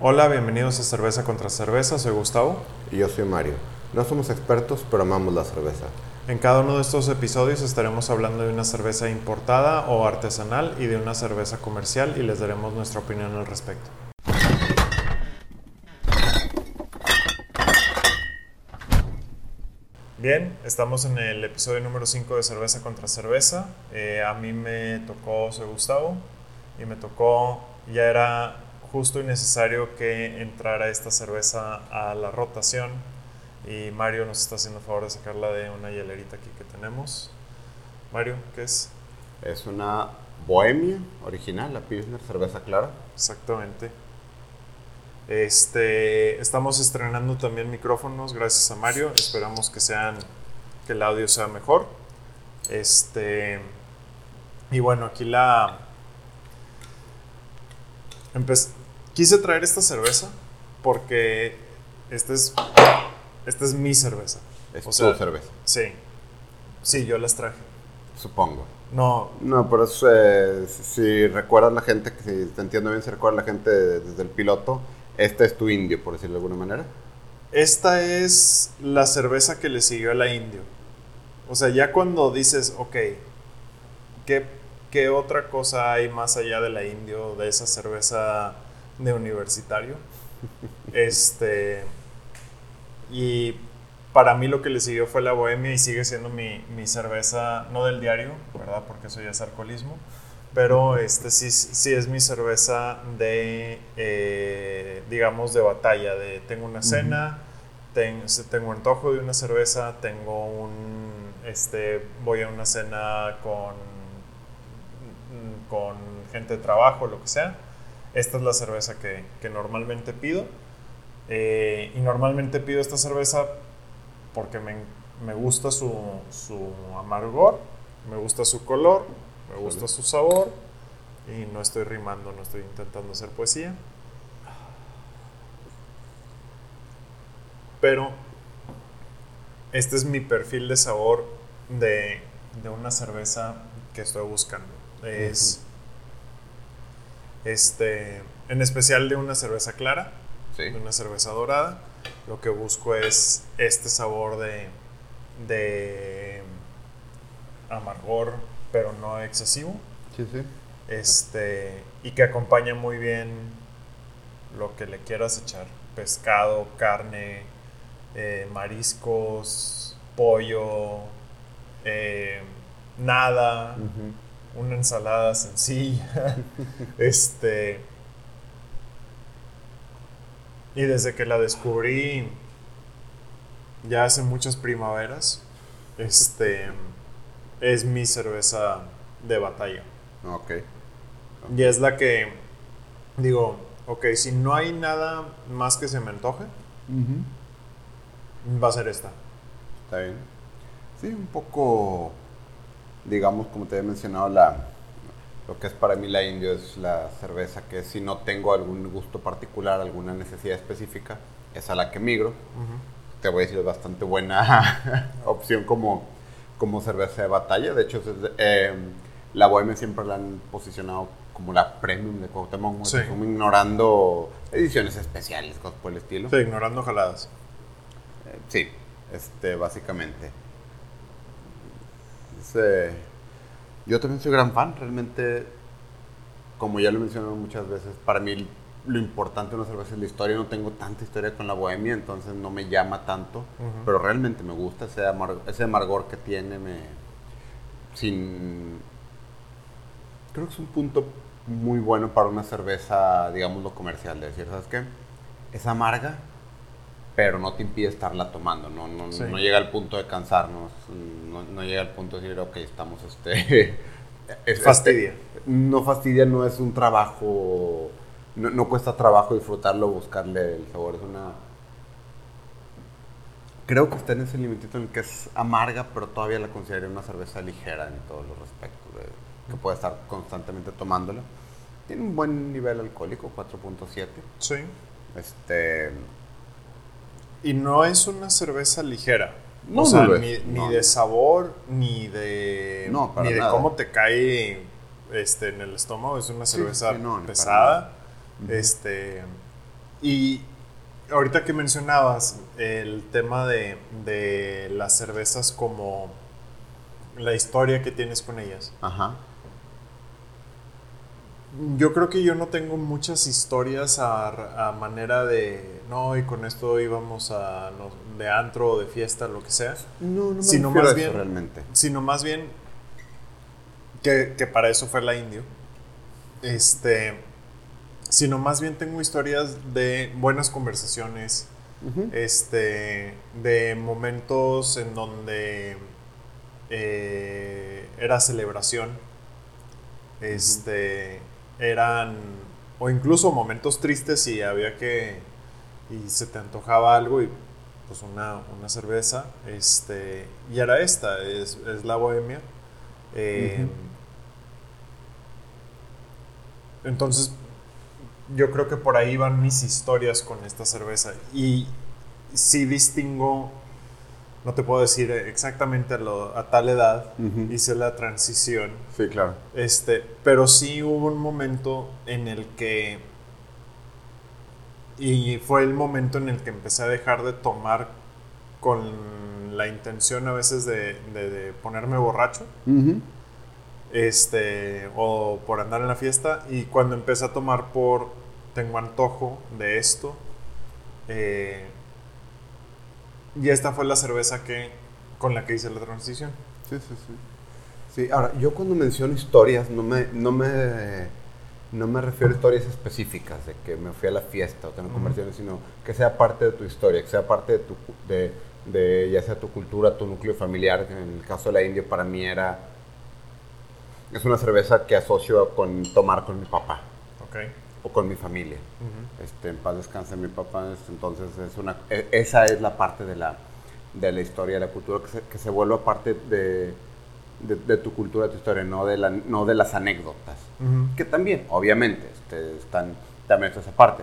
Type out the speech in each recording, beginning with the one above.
Hola, bienvenidos a Cerveza contra Cerveza, soy Gustavo. Y yo soy Mario. No somos expertos, pero amamos la cerveza. En cada uno de estos episodios estaremos hablando de una cerveza importada o artesanal y de una cerveza comercial y les daremos nuestra opinión al respecto. Bien, estamos en el episodio número 5 de Cerveza contra Cerveza. Eh, a mí me tocó, soy Gustavo, y me tocó, ya era justo y necesario que entrara esta cerveza a la rotación. Y Mario nos está haciendo el favor de sacarla de una hielerita aquí que tenemos. Mario, ¿qué es? Es una Bohemia original, la Pilsner, cerveza clara. Exactamente. Este, estamos estrenando también micrófonos gracias a Mario. Esperamos que sean que el audio sea mejor. Este, y bueno, aquí la quise traer esta cerveza porque esta es esta es mi cerveza. Es tu cerveza. Sí. Sí, yo las traje. Supongo. No. No, pero eh, si recuerdas la gente, si te entiendo bien, si recuerdas la gente desde el piloto, esta es tu indio, por decirlo de alguna manera. Esta es la cerveza que le siguió a la indio. O sea, ya cuando dices, ok, ¿qué, qué otra cosa hay más allá de la indio, de esa cerveza de universitario? este. Y para mí lo que le siguió fue la bohemia y sigue siendo mi, mi cerveza, no del diario, ¿verdad? Porque eso ya es alcoholismo pero este sí, sí es mi cerveza de, eh, digamos, de batalla, de tengo una cena, tengo antojo de una cerveza, tengo un, este, voy a una cena con, con gente de trabajo, lo que sea. Esta es la cerveza que, que normalmente pido. Eh, y normalmente pido esta cerveza porque me, me gusta su, su amargor, me gusta su color, me gusta su sabor y no estoy rimando, no estoy intentando hacer poesía. Pero este es mi perfil de sabor de, una cerveza que estoy buscando. Es este, en especial de una cerveza clara, de una cerveza dorada. Lo que busco es este sabor de, de amargor, pero no excesivo. Sí, sí. Este, y que acompaña muy bien lo que le quieras echar. Pescado, carne, eh, mariscos, pollo, eh, nada, una ensalada sencilla. este. Y desde que la descubrí ya hace muchas primaveras, este es mi cerveza de batalla. Ok. Y es la que digo, ok, si no hay nada más que se me antoje, va a ser esta. Está bien. Sí, un poco, digamos, como te he mencionado, la, lo que es para mí la indio es la cerveza que si no tengo algún gusto particular, alguna necesidad específica, es a la que migro. Te voy a decir, es bastante buena opción como como cerveza de batalla. De hecho, eh, la Bohemia siempre la han posicionado como la premium de Cuauhtémoc. Sí. Como ignorando ediciones especiales, cosas por el estilo. Sí, ignorando jaladas. Eh, sí, este, básicamente. Yo también soy gran fan, realmente, como ya lo he mencionado muchas veces, para mí lo importante de una cerveza es la historia. No tengo tanta historia con la bohemia, entonces no me llama tanto. Pero realmente me gusta ese, ese amargor que tiene. Me, sin. Creo que es un punto muy bueno para una cerveza, digámoslo comercial. De decir, ¿sabes qué? Es amarga, pero no te impide estarla tomando. No, no, no llega al punto de cansarnos. No, no, llega al punto de decir, ok, estamos. este es, Fastidia. Este, no fastidia, no es un trabajo no, cuesta trabajo disfrutarlo, buscarle el sabor. Es una. Creo que está en ese limitito en el que es amarga, pero todavía la considero una cerveza ligera en todos los respectos, que puede estar constantemente tomándola. Tiene un buen nivel alcohólico, 4.7. Sí. Este. Y no es una cerveza ligera. No, o sea, ni, de sabor, ni de. ni de cómo te cae este, en el estómago. Es una cerveza pesada. Este, Y ahorita que mencionabas el tema de, de las cervezas como la historia que tienes con ellas. Ajá. Yo creo que yo no tengo muchas historias a, a manera de, no, y con esto íbamos a, no, de antro o de fiesta, lo que sea. No, no me Sino más a eso bien- realmente. Sino más bien que, que para eso fue la indio. Este, sino más bien tengo historias de buenas conversaciones, este, de momentos en donde eh, era celebración, este, eran, o incluso momentos tristes y había que, y se te antojaba algo y pues una, una cerveza, este, y era esta, es, es la bohemia. Eh, Entonces, yo creo que por ahí van mis historias con esta cerveza. Y sí distingo, no te puedo decir exactamente a, lo- a tal edad, hice la transición, Sí, claro. este, pero sí hubo un momento en el que, y fue el momento en el que empecé a dejar de tomar con la intención a veces de, de- de ponerme borracho este, o por andar en la fiesta. Y cuando empecé a tomar por, tengo antojo de esto. eh, y esta fue la cerveza que, con la que hice la transición. Sí, sí, sí. Sí, ahora, yo cuando menciono historias, no me, no me, no me refiero a historias específicas, de que me fui a la fiesta o tengo conversaciones, sino que sea parte de tu historia, que sea parte de tu, de, de ya sea tu cultura, tu núcleo familiar. En el caso de la India, para mí era, es una cerveza que asocio con tomar con mi papá Ok. o con mi familia. Este, en paz descanse mi papá, entonces es una, e- esa es la parte de la, de la historia, de la cultura, que se, que se vuelva parte de, de, de tu cultura, de tu historia, no de, la, no de las anécdotas. Que también, obviamente, este, están, también está esa parte.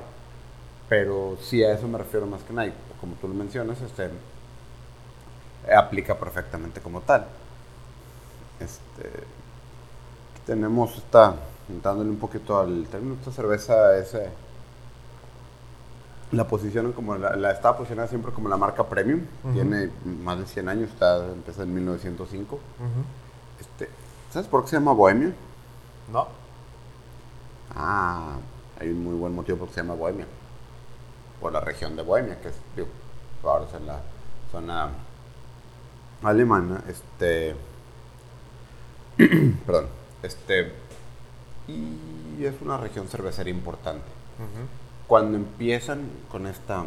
Pero sí a eso me refiero más que nada, como tú lo mencionas, este, aplica perfectamente como tal. Este, tenemos esta, dándole un poquito al término, esta cerveza es, eh, la posicionan como, la, la está posicionada siempre como la marca premium, tiene más de 100 años, está, empieza en 1905. Ujú. Este, ¿Sabes por qué se llama Bohemia? No. Ah, hay un muy buen motivo por qué se llama Bohemia. Por la región de Bohemia, que es, digo, ahora es en la zona alemana, este, perdón, este, y es una región cervecera importante. Cuando empiezan con esta,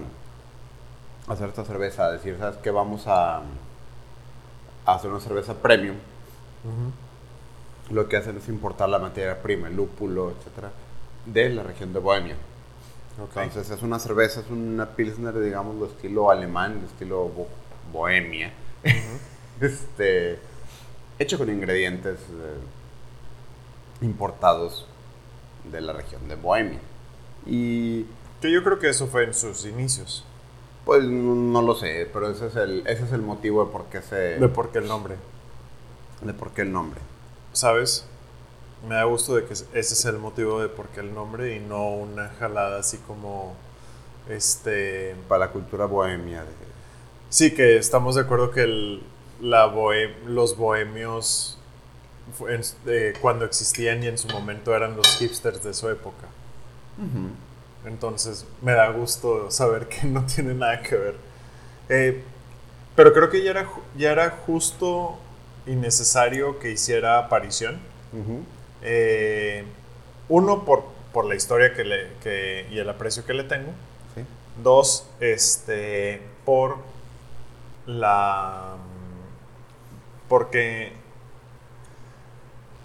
a hacer esta cerveza, a decir, ¿sabes qué? Vamos a, a hacer una cerveza premium, Ujú. Lo que hacen es importar la materia prima, el lúpulo, etcétera, de la región de Bohemia. Ok. Entonces es una cerveza, es una pilsner, digamos, de estilo alemán, de estilo bo- bohemia, este, hecho con ingredientes eh, importados de la región de Bohemia. Y Que yo creo que eso fue en sus inicios. pues no, no lo sé, pero ese es el, ese es el motivo de por qué se, De por qué el nombre. de por qué el nombre. ¿Sabes? Me da gusto de que ese es el motivo de por qué el nombre y no una jalada así como. Este. Para la cultura bohemia. de- Sí, que estamos de acuerdo que el- la los bohemios en- eh, cuando existían y en su momento eran los hipsters de su época. Entonces me da gusto saber que no tiene nada que ver. Eh, pero creo que ya era, ya era justo y necesario que hiciera aparición. Eh, uno, por, por la historia que le, que, y el aprecio que le tengo. Sí. Dos, este, por la... Porque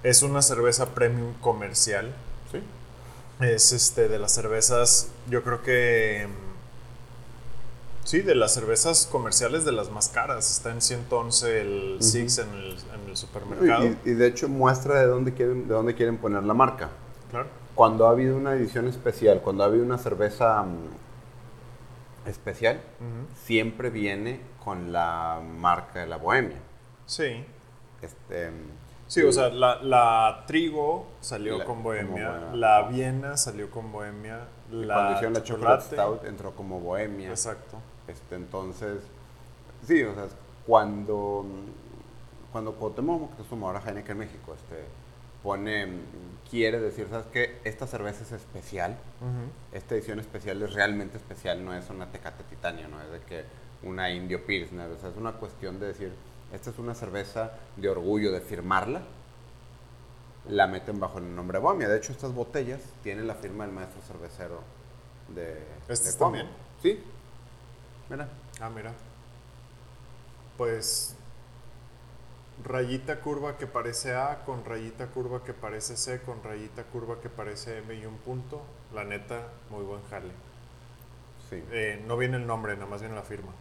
es una cerveza premium comercial. Sí. Es este, de las cervezas, yo creo que... Sí, de las cervezas comerciales de las más caras. Está en 111 el Ujú. Six en el, en el supermercado. Y, y de hecho muestra de dónde quieren, de dónde quieren poner la marca. Claro. Cuando ha habido una edición especial, cuando ha habido una cerveza mm, especial, siempre viene con la marca de la bohemia. Sí. Este, Sí, o sea, la, la Trigo salió La- con Bohemia. la Viena salió con Bohemia, Y La cuando hicieron la Chocolate chocolate. Stout entró como bohemia. Exacto. Este, entonces, sí, o sea, cuando, cuando Cuauhtémoc Moctezuma, ahora Heineken México, este, pone, quiere decir, ¿sabes qué? Esta cerveza es especial, esta edición especial es realmente especial, no es una Tecate Titanio, no es de que una Indio Pilsner, o sea, es una cuestión de decir, esta es una cerveza de orgullo, de firmarla, la meten bajo el nombre Bohemia. De hecho, estas botellas tienen la firma del maestro cervecero de, ¿Estas de también? Sí. Mira. Ah, mira. Pues rayita curva que parece A con rayita curva que parece C con rayita curva que parece M y un punto. La neta, muy buen jale. Sí. Eh, no viene el nombre, nada más viene la firma.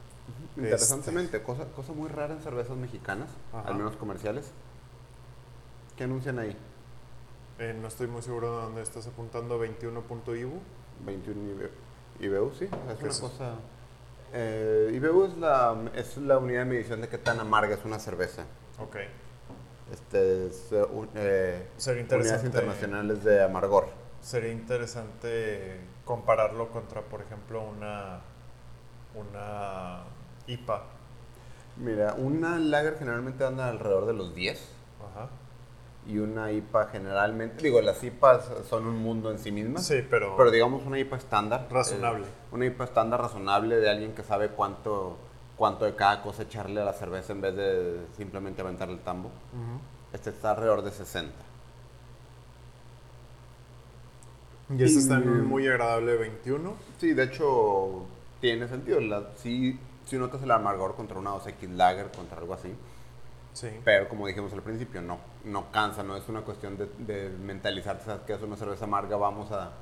Interesantemente, cosa, cosa muy rara en cervezas mexicanas, Ajá. al menos comerciales. ¿Qué anuncian ahí? Eh, no estoy muy seguro de dónde estás apuntando. 21.ibu. 21 IBU, IBU, sí. Es ¿Qué una es cosa. Eh, IBU es la, es la unidad de medición de qué tan amarga es una cerveza. Ok. Este es eh, un- eh, Sería unidades interesante. internacionales de amargor. Sería interesante compararlo contra, por ejemplo, una, una IPA. Mira, una lager generalmente anda alrededor de los 10 Ajá. Y una IPA generalmente, digo, las IPAs son un mundo en sí mismas. Sí, pero, Pero digamos una IPA estándar. Razonable. eh, una IPA estándar razonable de alguien que sabe cuánto, cuánto de cada cosa echarle a la cerveza en vez de simplemente aventarle el tambo. Ujú. Este está alrededor de 60. Y este está en un Y- muy agradable 21. Sí, de hecho tiene sentido. La, sí, sí notas el amargor contra una 2X Lager, contra algo así. Sí. Pero como dijimos al principio, no, no cansa, no es una cuestión de, de mentalizarte, ¿sabes que es una cerveza amarga? Vamos a,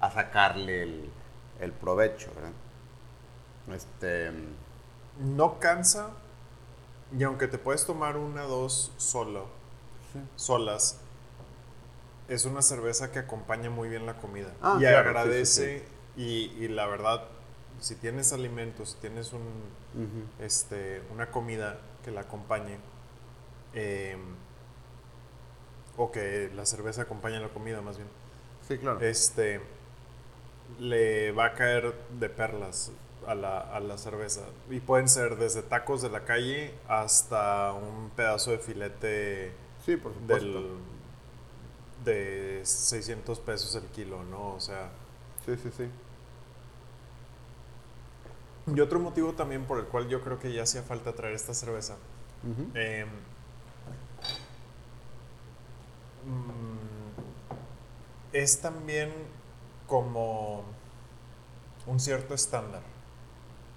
a sacarle el, el provecho, ¿verdad? Este, No cansa. Y aunque te puedes tomar una dos solo, sí. solas, es una cerveza que acompaña muy bien la comida. Ah, y claro, agradece. Y, y la verdad, si tienes alimentos, si tienes un, este, una comida que la acompañe, eh, o que la cerveza acompañe la comida más bien, Sí, claro. este, le va a caer de perlas a la, a la cerveza. Y pueden ser desde tacos de la calle hasta un pedazo de filete sí, por supuesto. del, de 600 pesos el kilo, ¿no? O sea, Sí, sí, sí. y otro motivo también por el cual yo creo que ya hacía falta traer esta cerveza. Eh, mm, es también como un cierto estándar.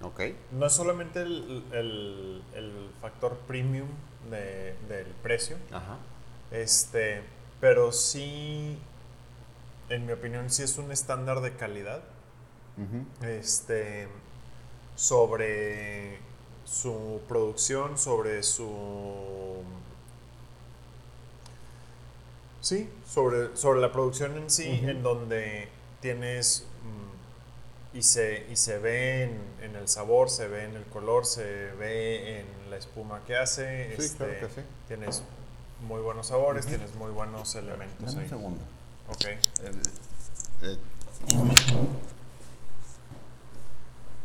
Ok. No es solamente el, el- el factor premium de- del precio, Ajá. este, pero sí, en mi opinión, sí es un estándar de calidad este, sobre su producción, sobre su... Sí, sobre, sobre la producción en sí, en donde tienes... mm, y se, y se ve en, en el sabor, se ve en el color, se ve en la espuma que hace. Sí, este, claro que sí. Tienes muy buenos sabores, tienes muy buenos elementos Dame un ahí. segundo. Ok.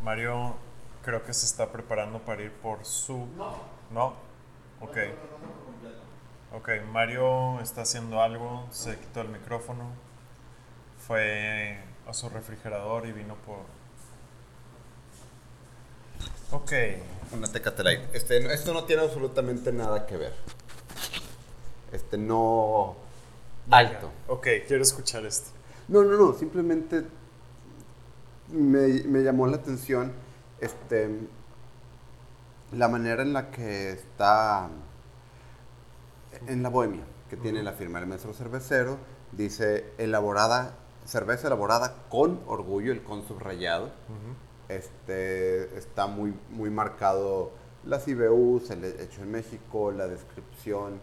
Mario creo que se está preparando para ir por su... No. ¿No? Ok. Ok, Mario está haciendo algo, se quitó el micrófono, fue a su refrigerador y vino por... Ok. Una Tecate Light. Este, esto no tiene absolutamente nada que ver. Este, no... Alto. Ok, quiero escuchar esto. No, no, no, simplemente me, me llamó la atención este, la manera en la que está en la bohemia, que tiene la firma del maestro cervecero, dice elaborada, cerveza elaborada con orgullo, el con subrayado. Este, está muy, muy marcado las IBUs, el hecho en México, la descripción.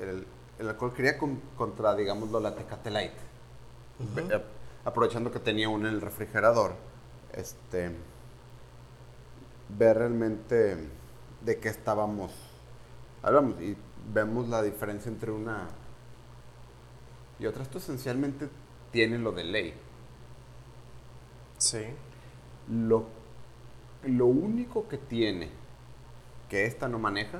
El, el alcohol quería con- contra, digámoslo, la Tecate Light. Ve- ap- Aprovechando que tenía uno en el refrigerador, este, ver realmente de qué estábamos hablamos y vemos la diferencia entre una y otra. Esto esencialmente tiene lo de ley. Sí. Lo, lo único que tiene que esta no maneja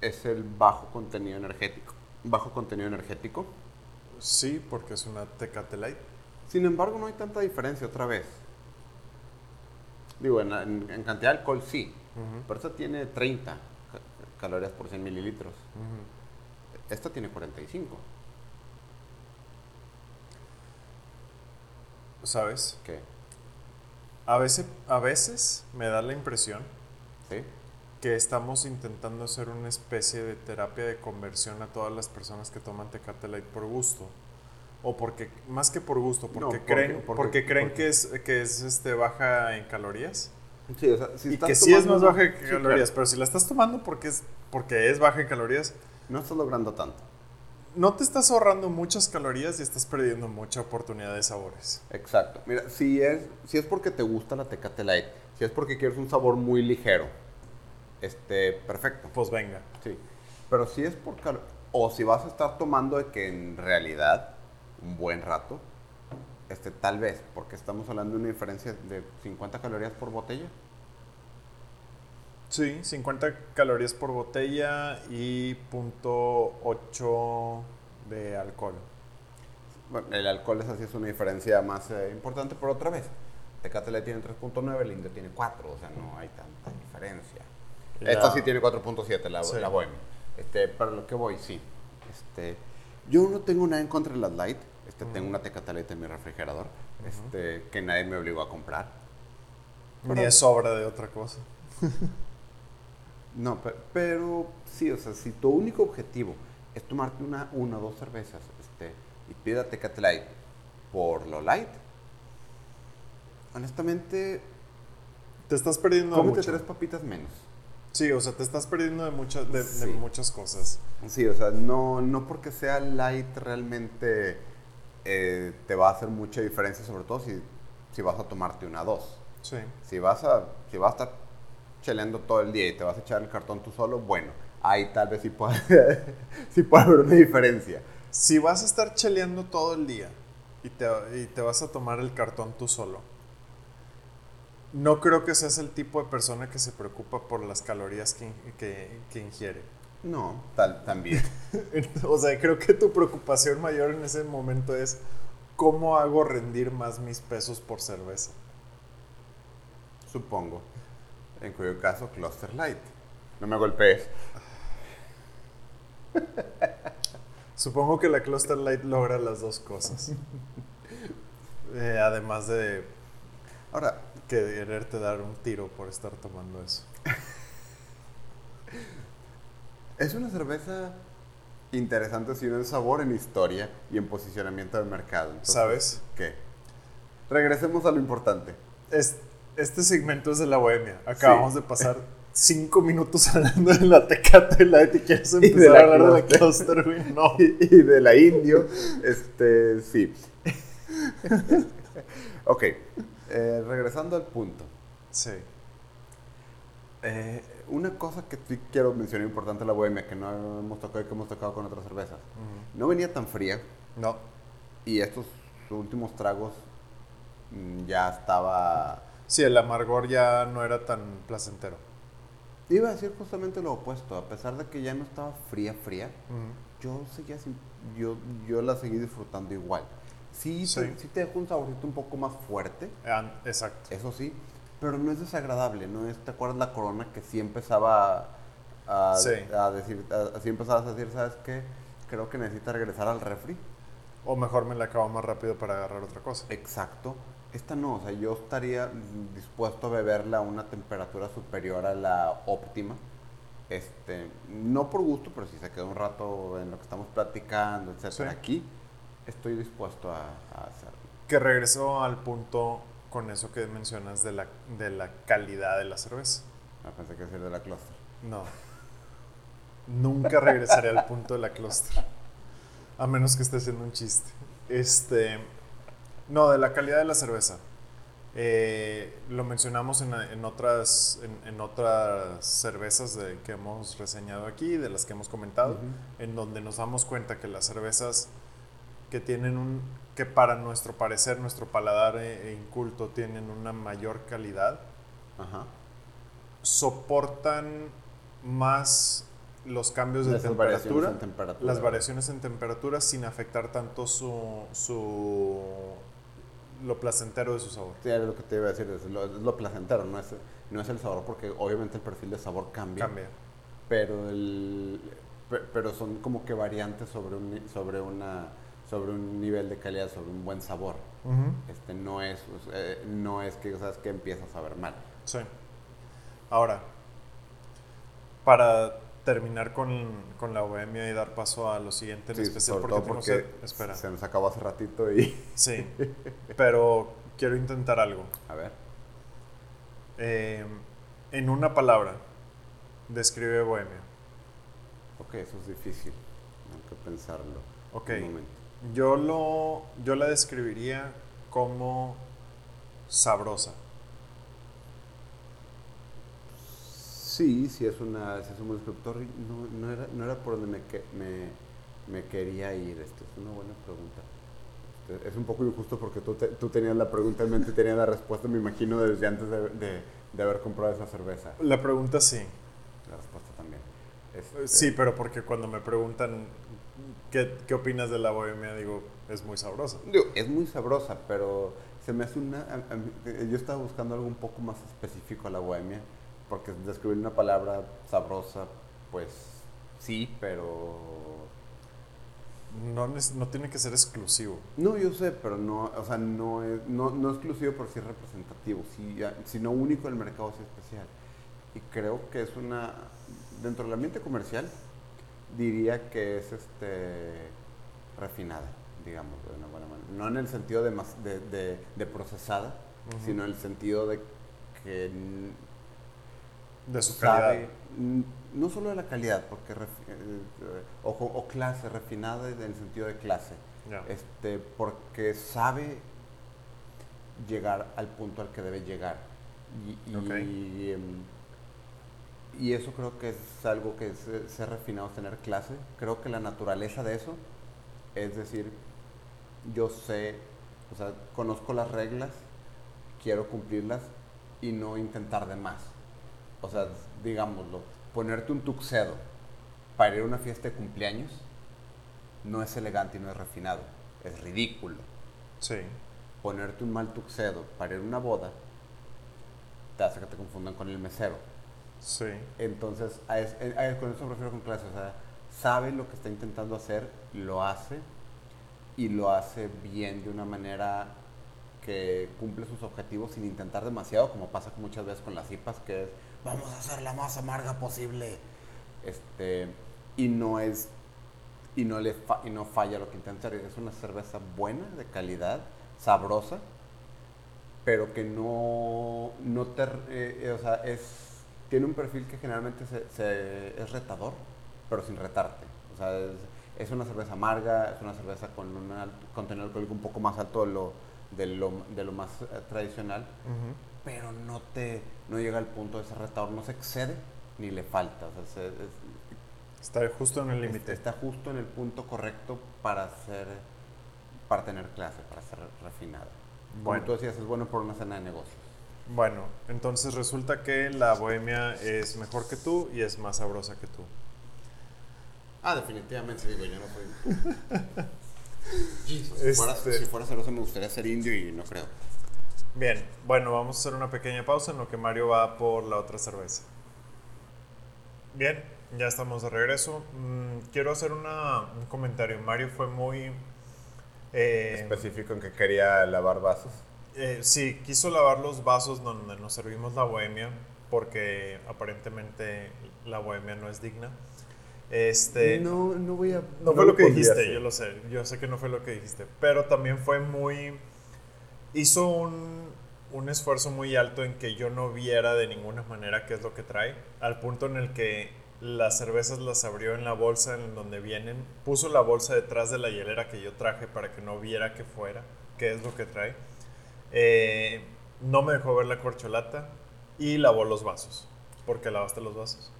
es el bajo contenido energético. Bajo contenido energético. Sí, porque es una Tecate Light. Sin embargo, no hay tanta diferencia otra vez. Digo, en, en- en cantidad de alcohol sí, pero esta tiene 30 ca- calorías por 100 mililitros. Ujú. Esta tiene 45. ¿Sabes? ¿Qué? A veces, a veces me da la impresión ¿Sí? que estamos intentando hacer una especie de terapia de conversión a todas las personas que toman Tecate Light por gusto. O porque, más que por gusto, porque No, creen, porque- porque, creen que es, que es este, baja en calorías. Sí, o sea, si y estás que sí es más baja en calorías, pero si la estás tomando porque es, porque es baja en calorías, no estás logrando tanto. no te estás ahorrando muchas calorías y estás perdiendo mucha oportunidad de sabores. Exacto. Mira, si es, si es porque te gusta la Tecate Light, si es porque quieres un sabor muy ligero, este, perfecto. Pues venga. Sí. Pero si es por cal- o si vas a estar tomando de que en realidad un buen rato, este, tal vez, porque estamos hablando de una diferencia de 50 calorías por botella. Sí, 50 calorías por botella y punto .8 de alcohol. Bueno, el alcohol es así, es una diferencia más eh, importante, pero otra vez, Tecate Light tiene 3.9, el Indio tiene 4, o sea, no hay tanta diferencia. Esta sí tiene 4.7, la, Sí. la Bohemia. Este, para lo que voy, sí. Este, yo no tengo nada en contra de las Light. Este, Tengo una Tecate Light en mi refrigerador este, que nadie me obligó a comprar. Ni es sobra de otra cosa. No, pe- pero, sí, o sea, si tu único objetivo es tomarte una, una o dos cervezas este, y pida Tecate Light por lo light, honestamente, Te estás perdiendo cómete mucho. tres papitas menos. Sí, o sea, te estás perdiendo de muchas, de, muchas cosas. Sí, o sea, no, no porque sea light realmente eh, te va a hacer mucha diferencia, sobre todo si, si vas a tomarte una dos. Sí. Si vas a, si vas a estar cheleando todo el día y te vas a echar el cartón tú solo, bueno, ahí tal vez sí puede, sí puede haber una diferencia. Si vas a estar cheleando todo el día y te, y te vas a tomar el cartón tú solo, no creo que seas el tipo de persona que se preocupa por las calorías que, que- que ingiere. No, tal, también. o sea, creo que tu preocupación mayor en ese momento es cómo hago rendir más mis pesos por cerveza. Supongo. En cuyo caso, Cluster Light. No me golpees. Supongo que la Cluster Light logra las dos cosas. Eh, además de Ahora, quererte dar un tiro por estar tomando eso. Es una cerveza interesante si en sabor, en historia y en posicionamiento de mercado. Entonces, ¿Sabes? ¿Qué? Regresemos a lo importante. Es- este segmento es de la bohemia. Acabamos de pasar cinco minutos hablando de la Tecate Light y quieres de empezar la a hablar de la Cluster. Güey. No. y de la indio, este, sí. ok, eh, regresando al punto. Sí. Eh, una cosa que sí quiero mencionar importante la bohemia, que no hemos tocado que hemos tocado con otras cervezas. No venía tan fría No. y estos últimos tragos mm, ya estaba... Sí, el amargor ya no era tan placentero. Iba a decir justamente lo opuesto, a pesar de que ya no estaba fría, fría, yo seguía sin- yo, yo la seguí disfrutando igual. Sí, Sí. Te, sí te deja un saborcito un poco más fuerte, Ah, Exacto. eso sí, pero no es desagradable, ¿no? Es, ¿Te acuerdas la corona que sí empezaba a, Sí. a decir, a- empezabas a decir, ¿sabes qué? Creo que necesita regresar al refri. O mejor me la acabo más rápido para agarrar otra cosa. Exacto. Esta no, o sea, yo estaría dispuesto a beberla a una temperatura superior a la óptima. Este, no por gusto, pero si se queda un rato en lo que estamos platicando, etcétera. Sí. Aquí estoy dispuesto a, a hacerlo. Que regreso al punto con eso que mencionas de la, de la calidad de la cerveza. Me pensé que decir de la cluster. No. Nunca regresaré al punto de la cluster. A menos que esté haciendo un chiste. Este. No, de la calidad de la cerveza. Eh, lo mencionamos en, en otras, en, en otras cervezas de- que hemos reseñado aquí, de las que hemos comentado, en donde nos damos cuenta que las cervezas que tienen un que para nuestro parecer, nuestro paladar e, e inculto tienen una mayor calidad, Ajá. soportan más los cambios de temperatura, temperatura. las variaciones en temperatura sin afectar tanto su, su lo placentero de su sabor. Sí, era lo que te iba a decir, es lo, es lo placentero, no es, no es el sabor, porque obviamente el perfil de sabor cambia. Cambia. Pero, el, pe- pero son como que variantes sobre un, sobre, una, sobre un nivel de calidad, sobre un buen sabor. Este, no, es, o sea, no es que, sabes que empieza a saber mal. Sí. Ahora, para terminar con, con la bohemia y dar paso a lo siguiente en Sí, especial, porque porque. Espera. se nos acabó hace ratito y... Sí, pero quiero intentar algo. A ver. Eh, en una palabra, describe bohemia. Ok, eso es difícil. Tengo que pensarlo. Ok. Un momento. Yo, lo, yo la describiría como sabrosa. Sí, sí es, una, sí es un buen No, no, era, no era por donde me, me, me quería ir. Este, es una buena pregunta. Este, es un poco injusto porque tú, te- tú tenías la pregunta en mente y tenías la respuesta, me imagino, desde antes de, de- de haber comprado esa cerveza. La pregunta sí. La respuesta también. Este, Sí, pero porque cuando me preguntan qué, qué opinas de la bohemia, digo, es muy sabrosa. Digo, es muy sabrosa, pero se me hace una... a- a mí- eh, yo estaba buscando algo un poco más específico a la bohemia, porque describir una palabra sabrosa, pues sí, pero... No, no tiene que ser exclusivo. No, yo sé, pero no, o sea, no es no, no exclusivo, pero sí representativo, sí, sino único del mercado, sí especial. Y creo que es una... Dentro del ambiente comercial, diría que es este refinada, digamos, de una buena manera. No en el sentido de, mas- de, de- de procesada, sino en el sentido de que De su sabe, calidad. no solo de la calidad, porque refi- eh, eh, o, o clase, refinada en el sentido de clase, este, porque sabe llegar al punto al que debe llegar. Y, y, em, y eso creo que es algo que es, eh, ser refinado, tener clase. Creo que la naturaleza de eso es decir, yo sé, o sea, conozco las reglas, quiero cumplirlas y no intentar de más. O sea, digámoslo, ponerte un tuxedo para ir a una fiesta de cumpleaños no es elegante y no es refinado, es ridículo. Sí. Ponerte un mal tuxedo para ir a una boda te hace que te confundan con el mesero. Sí. Entonces, es- a- a- con eso me refiero con clase. O sea, sabe lo que está intentando hacer, lo hace y lo hace bien de una manera que cumple sus objetivos sin intentar demasiado, como pasa muchas veces con las IPAs, que es vamos a hacer la más amarga posible. Este, y no es y no le fa- y no falla lo que intenta hacer. Es una cerveza buena, de calidad, sabrosa, pero que no, no te, eh, eh, o sea, es, tiene un perfil que generalmente se, se- es retador, pero sin retarte. O sea, es, es una cerveza amarga, es una cerveza con un contenido alcohólico un poco más alto de lo, de lo, de lo más eh, tradicional, pero no, te, no llega al punto de ser retador, no se excede ni le falta. O sea, se- es- Está justo en el límite. Está justo en el punto correcto para ser, para tener clase, para ser refinada. Como Bueno. tú decías, es bueno por una cena de negocios. Bueno, entonces resulta que la bohemia es mejor que tú y es más sabrosa que tú. Ah, definitivamente, digo, yo no soy... Jesus, Este- si, fuera, si fuera celoso me gustaría ser indio y no creo. Bien, bueno, vamos a hacer una pequeña pausa en lo que Mario va por la otra cerveza. Bien, ya estamos de regreso. Mm, quiero hacer una- un comentario. Mario fue muy... eh, Específico en que quería lavar vasos. Eh, sí, quiso lavar los vasos donde nos servimos la bohemia porque aparentemente la bohemia no es digna. Este, no, no voy a... No fue lo que dijiste, hacer. yo lo sé. Yo sé que no fue lo que dijiste. Pero también fue muy. Hizo un, un esfuerzo muy alto en que yo no viera de ninguna manera qué es lo que trae. Al punto en el que las cervezas las abrió en la bolsa en donde vienen. Puso la bolsa detrás de la hielera que yo traje para que no viera que fuera, qué es lo que trae. Eh, no me dejó ver la corcholata y lavó los vasos. ¿Por qué lavaste los vasos?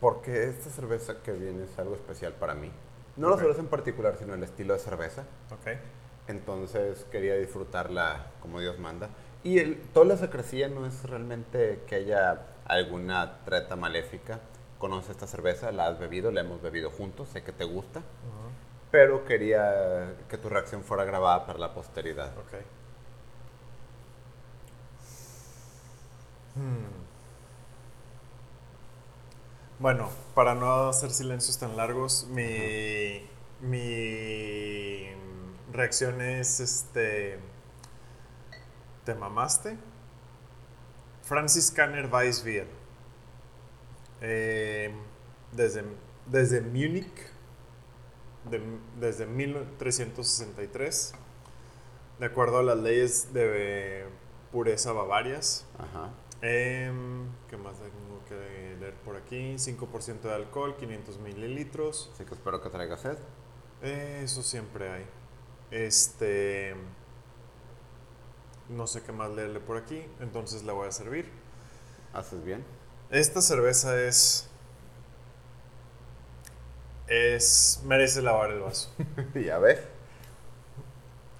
Porque esta cerveza que viene es algo especial para mí. No la Ok. cerveza en particular, sino el estilo de cerveza. Ok. Entonces quería disfrutarla como Dios manda. Y el, toda la secrecía no es realmente que haya alguna treta maléfica. Conoces esta cerveza, la has bebido, la hemos bebido juntos, sé que te gusta, pero quería que tu reacción fuera grabada para la posteridad. Ok. Hmm. Bueno, para no hacer silencios tan largos, mi, reacción es este. ¿Te mamaste? Francis Canner Weissbier. Eh, desde, desde Múnich, de- desde 1363 de acuerdo a las leyes de pureza bavarias. Ajá. Em, ¿Qué más tengo que leer por aquí? 5% de alcohol, 500 mililitros. Así que espero que traiga sed. Eh, Eso siempre hay. Este. No sé qué más leerle por aquí, entonces la voy a servir. Haces bien. Esta cerveza es. Es. Merece lavar el vaso. ya ves.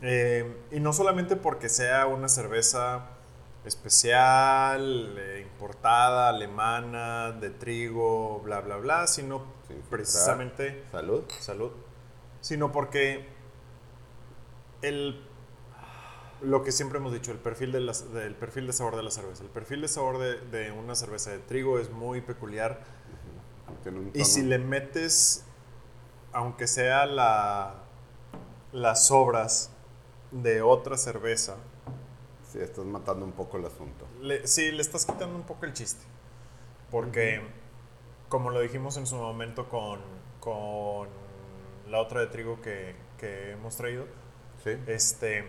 Eh, y no solamente porque sea una cerveza especial, eh, importada, alemana, de trigo, bla, bla, bla, sino precisamente, Salud. salud, sino porque el, lo que siempre hemos dicho, el perfil, de las- del perfil de sabor de la cerveza. El perfil de sabor de, de una cerveza de trigo es muy peculiar y si le metes, aunque sea la, las sobras de otra cerveza, Sí, estás matando un poco el asunto. le, sí, le estás quitando un poco el chiste. Porque, como lo dijimos en su momento con, con la otra de trigo que, que hemos traído, Sí. este,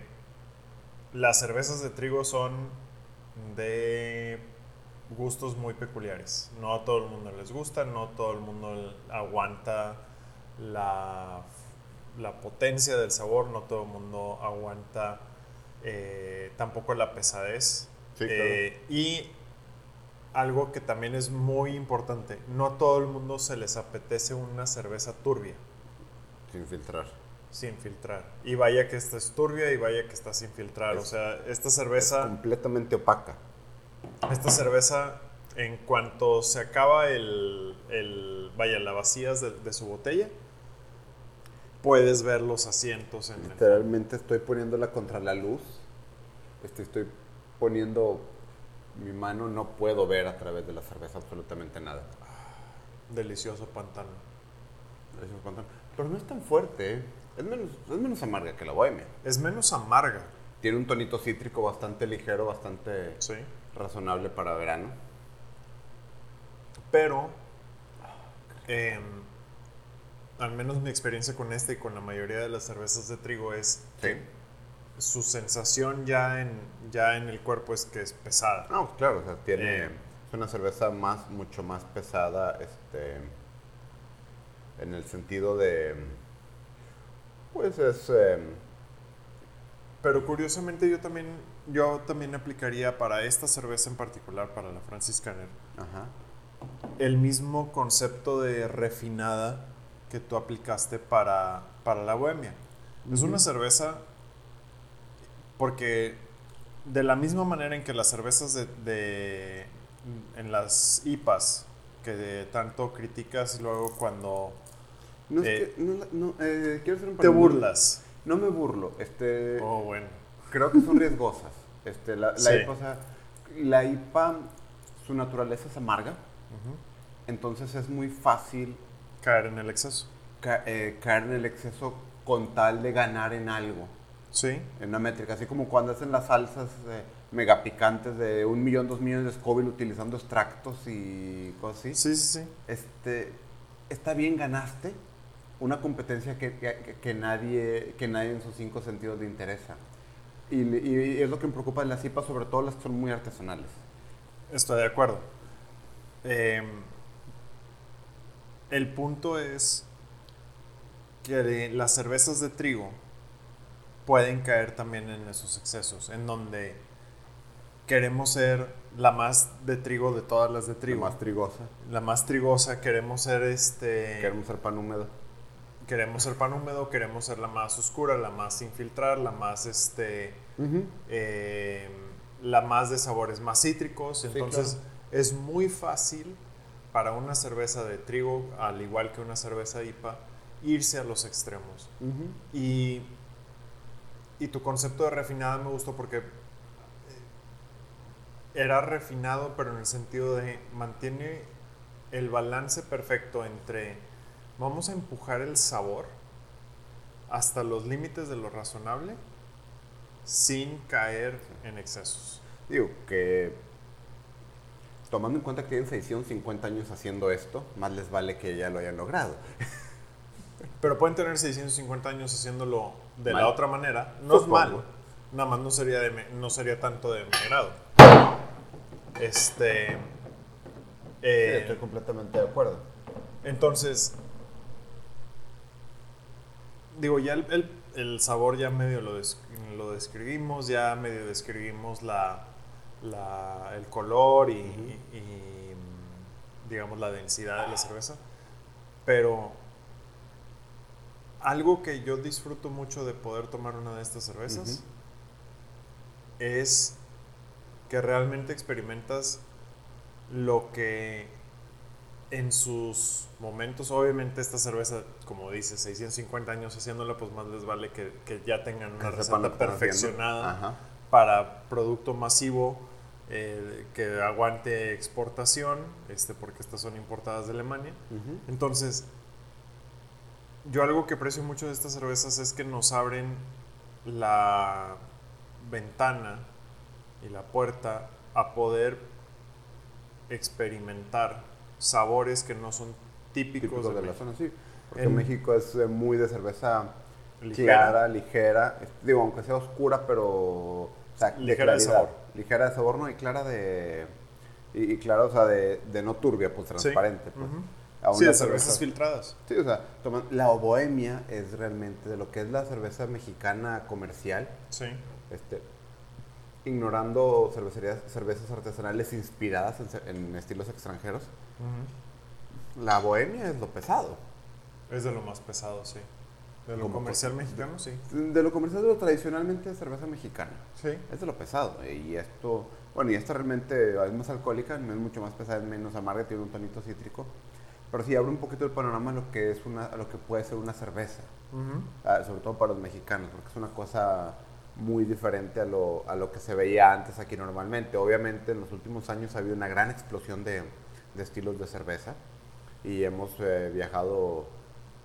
las cervezas de trigo son de gustos muy peculiares. No a todo el mundo les gusta, no todo el mundo aguanta la, la potencia del sabor, no todo el mundo aguanta eh, tampoco la pesadez. Sí, claro. Eh, y algo que también es muy importante, no a todo el mundo se les apetece una cerveza turbia Sin filtrar. sin filtrar. Y vaya que esta es turbia y vaya que está sin filtrar. O sea, esta Es cerveza, completamente opaca. esta cerveza, en cuanto se acaba el, el- vaya, la vacías de, de su botella, puedes ver los asientos en el... Literalmente estoy poniéndola contra la luz. Este, estoy poniendo mi mano, no puedo ver a través de la cerveza absolutamente nada. Delicioso pantano. Es cuanto- Pero no es tan fuerte, ¿eh? es, menos, es menos amarga que la bohemia. Es menos amarga, Tiene un tonito cítrico bastante ligero, bastante ¿sí? razonable para verano. Pero, em, al menos mi experiencia con esta y con la mayoría de las cervezas de trigo es Sí. su sensación ya en, ya en el cuerpo es que es pesada. No, claro, o sea, tiene. Eh. Es una cerveza más, mucho más pesada, este. En el sentido de. Pues es. eh, Pero curiosamente yo también, yo también aplicaría para esta cerveza en particular, para la Francis Canner, el mismo concepto de refinada que tú aplicaste para, para la bohemia. Es una cerveza porque de la misma manera en que las cervezas de, de- en las IPAs que tanto criticas luego cuando No es Eh. que. No, no, eh, quiero hacer un te burlas. No me burlo. Este. Oh, bueno. Creo que son riesgosas. Este, la, la Sí. IPA, o sea, la IPA, su naturaleza es amarga. Entonces es muy fácil Caer en el exceso. ca- eh, caer en el exceso con tal de ganar en algo. Sí. En una métrica, así como cuando hacen las salsas eh, mega picantes de un millón, dos millones de Scoville utilizando extractos y cosas así. Sí, sí, sí. Este, está bien, ganaste una competencia que, que- que nadie, que nadie en sus cinco sentidos le interesa. Y, es lo que me preocupa de las IPA, sobre todo las que son muy artesanales. Estoy de acuerdo. Em, el punto es que las cervezas de trigo pueden caer también en esos excesos, en donde queremos ser la más de trigo de todas las de trigo, Más trigosa. la más trigosa, queremos ser este, Queremos ser pan húmedo. queremos ser pan húmedo, queremos ser la más oscura, la más sin filtrar, la más este eh, la más de sabores más cítricos. Entonces es muy fácil para una cerveza de trigo, al igual que una cerveza IPA, irse a los extremos. y, y tu concepto de refinada me gustó porque eh, era refinado, pero en el sentido de mantiene el balance perfecto entre vamos a empujar el sabor hasta los límites de lo razonable sin caer en excesos. Digo que tomando en cuenta que tienen 650 años haciendo esto, más les vale que ya lo hayan logrado. Pero pueden tener 650 años haciéndolo de la otra manera. No es malo. Nada más no sería, de, no sería tanto de mi grado. Este. Eh, estoy completamente de acuerdo. Entonces. Digo, ya el, sabor ya medio lo, lo, describimos, ya medio describimos la, el color y, y, digamos, la densidad de la cerveza. Pero algo que yo disfruto mucho de poder tomar una de estas cervezas es que realmente experimentas lo que en sus momentos, obviamente esta cerveza, como dices, 650 años haciéndola, pues más les vale que, ya tengan una receta perfeccionada para producto masivo eh, que aguante exportación, este, porque estas son importadas de Alemania. Entonces, yo algo que aprecio mucho de estas cervezas es que nos abren la ventana y la puerta a poder experimentar sabores que no son típicos, de, la zona, sí. Porque en, México es eh, muy de cerveza clara, ligera, digo, aunque sea oscura, pero o sea, ligera de, sabor. Ligera de sabor, no, y clara de y, clara, o sea, de, no turbia, pues transparente, pues sí, de cervezas filtradas. Sí, o sea, la bohemia es realmente de lo que es la cerveza mexicana comercial. Sí. Este, ignorando cervecerías, cervezas artesanales inspiradas en, estilos extranjeros. La bohemia es lo pesado. Es de lo más pesado, sí. De lo comercial mexicano, sí. De lo comercial, de lo tradicionalmente cerveza mexicana. Sí. Es de lo pesado. Y esto, bueno, y esta realmente es más alcohólica, no es mucho más pesada, es menos amarga, tiene un tonito cítrico. Pero sí abre un poquito el panorama a lo que, es una, lo que puede ser una cerveza, ah, sobre todo para los mexicanos, porque es una cosa muy diferente a lo, a lo que se veía antes aquí normalmente. Obviamente en los últimos años ha habido una gran explosión de, de estilos de cerveza y hemos eh, viajado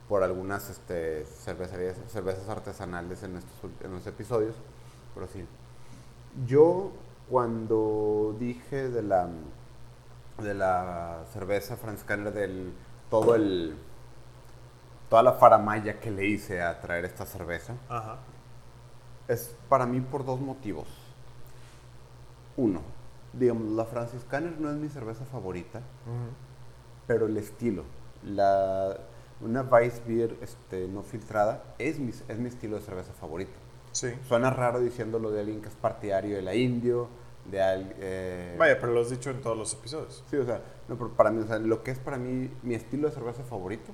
por algunas este, cervecerías, cervezas artesanales en estos en los episodios, pero sí. Yo cuando dije de la de la cerveza Franz del todo el toda la faramaya que le hice a traer esta cerveza es para mí por dos motivos. Uno, digamos, la Franciscaner no es mi cerveza favorita, pero el estilo, la, una Weissbier este, no filtrada es mi, es mi estilo de cerveza favorito. Sí. Suena raro diciéndolo de alguien que es partidario de la indio, de eh, Vaya, pero lo has dicho en todos los episodios. Sí, o sea, no, pero para mí, o sea, lo que es para mí mi estilo de cerveza favorito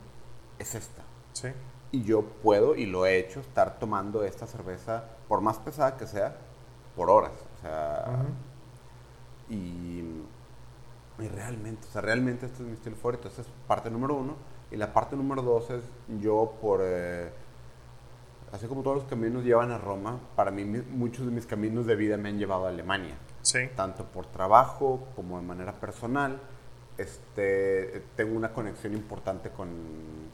es esta. Sí. Y yo puedo, y lo he hecho, estar tomando esta cerveza, por más pesada que sea, por horas. O sea, y, y, realmente, o sea, realmente este es mi estilo favorito. Esa es parte número uno. Y la parte número dos es yo por... Eh, así como todos los caminos llevan a Roma, para mí muchos de mis caminos de vida me han llevado a Alemania. Tanto por trabajo como de manera personal. Este, tengo una conexión importante con,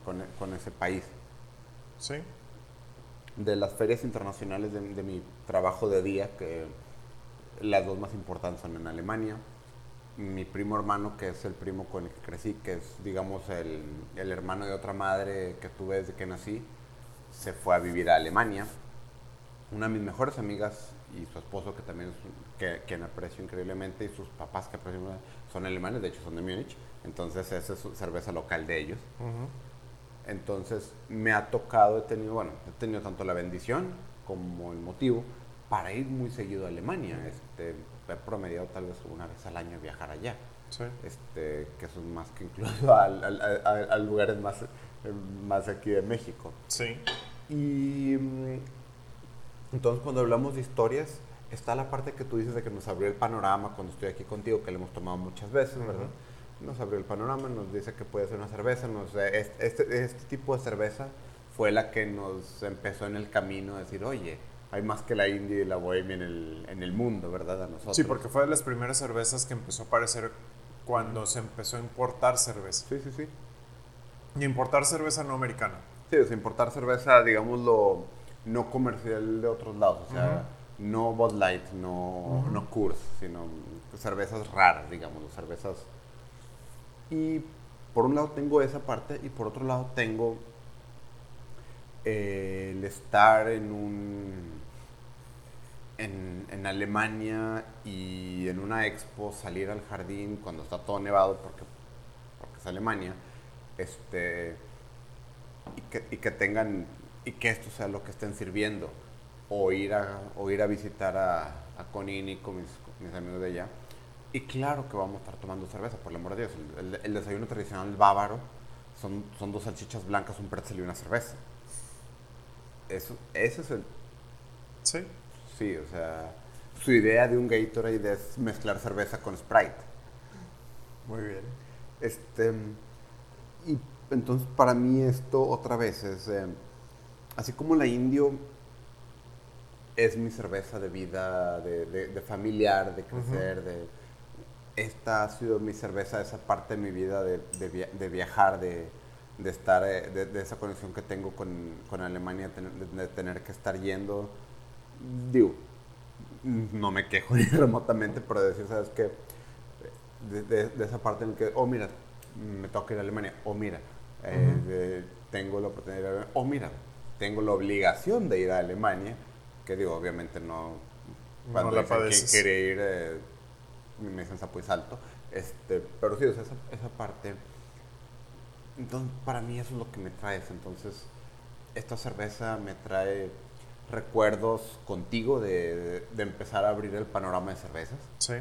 con, ese país. Sí. De las ferias internacionales de, mi trabajo de día, que las dos más importantes son en Alemania. Mi primo hermano, que es el primo con el que crecí, que es, digamos, el, el hermano de otra madre que tuve desde que nací, se fue a vivir a Alemania. Una de mis mejores amigas y su esposo, que también es que, quien aprecio increíblemente, y sus papás, que aprecio, son alemanes, de hecho son de Múnich, entonces esa es cerveza local de ellos. Entonces me ha tocado, he tenido, bueno, he tenido tanto la bendición como el motivo para ir muy seguido a Alemania. Este, he promediado tal vez una vez al año viajar allá. Este, que eso es más que incluso a, lugares más más aquí de México. Sí. Y mm, entonces cuando hablamos de historias, está la parte que tú dices de que nos abrió el panorama cuando estoy aquí contigo, que le hemos tomado muchas veces, ¿verdad? Nos abrió el panorama, nos dice que puede ser una cerveza, nos, este, este, este tipo de cerveza fue la que nos empezó en el camino a decir, oye, hay más que la India y la Bohemia en el, en el mundo, ¿verdad? A nosotros. Sí, porque fue de las primeras cervezas que empezó a aparecer cuando se empezó a importar cerveza. Sí, sí, sí. Y importar cerveza no americana. Sí, o sea, importar cerveza, digámoslo, no comercial de otros lados. O sea, no Bud Light, no, no Coors, sino cervezas raras, digamos, cervezas. Y por un lado tengo esa parte y por otro lado tengo eh, el estar en un en, Alemania y en una expo salir al jardín cuando está todo nevado porque, porque es Alemania este y que, y que tengan y que esto sea lo que estén sirviendo o ir a, o ir a visitar a, a Conini con mis, mis, amigos de allá. Y claro que vamos a estar tomando cerveza, por el amor de Dios. El, el, desayuno tradicional bávaro son, son dos salchichas blancas, un pretzel y una cerveza. Eso, ese es el... Sí. Sí, o sea, su idea de un Gatorade es mezclar cerveza con Sprite. Muy bien. Este, y entonces para mí esto otra vez es, eh, así como la indio es mi cerveza de vida, de, de, de familiar, de crecer, uh -huh. de... Esta ha sido mi cerveza, esa parte de mi vida de, de viajar, de, estar, eh, de, esa conexión que tengo con, con Alemania, de, tener que estar yendo. Digo, no me quejo ni remotamente, pero decir, ¿sabes qué? De, esa parte en que, oh, mira, me toca ir a Alemania, o oh, mira, eh, uh -huh. tengo la oportunidad de ir a Alemania, o oh, mira, tengo la obligación de ir a Alemania que digo, obviamente no. Cuando no la quien quiere ir, eh, me dicen sapo y salto. Este, pero sí, o sea, esa, esa, parte. Entonces, para mí eso es lo que me trae. Entonces, esta cerveza me trae recuerdos contigo de, de, de, empezar a abrir el panorama de cervezas. Sí.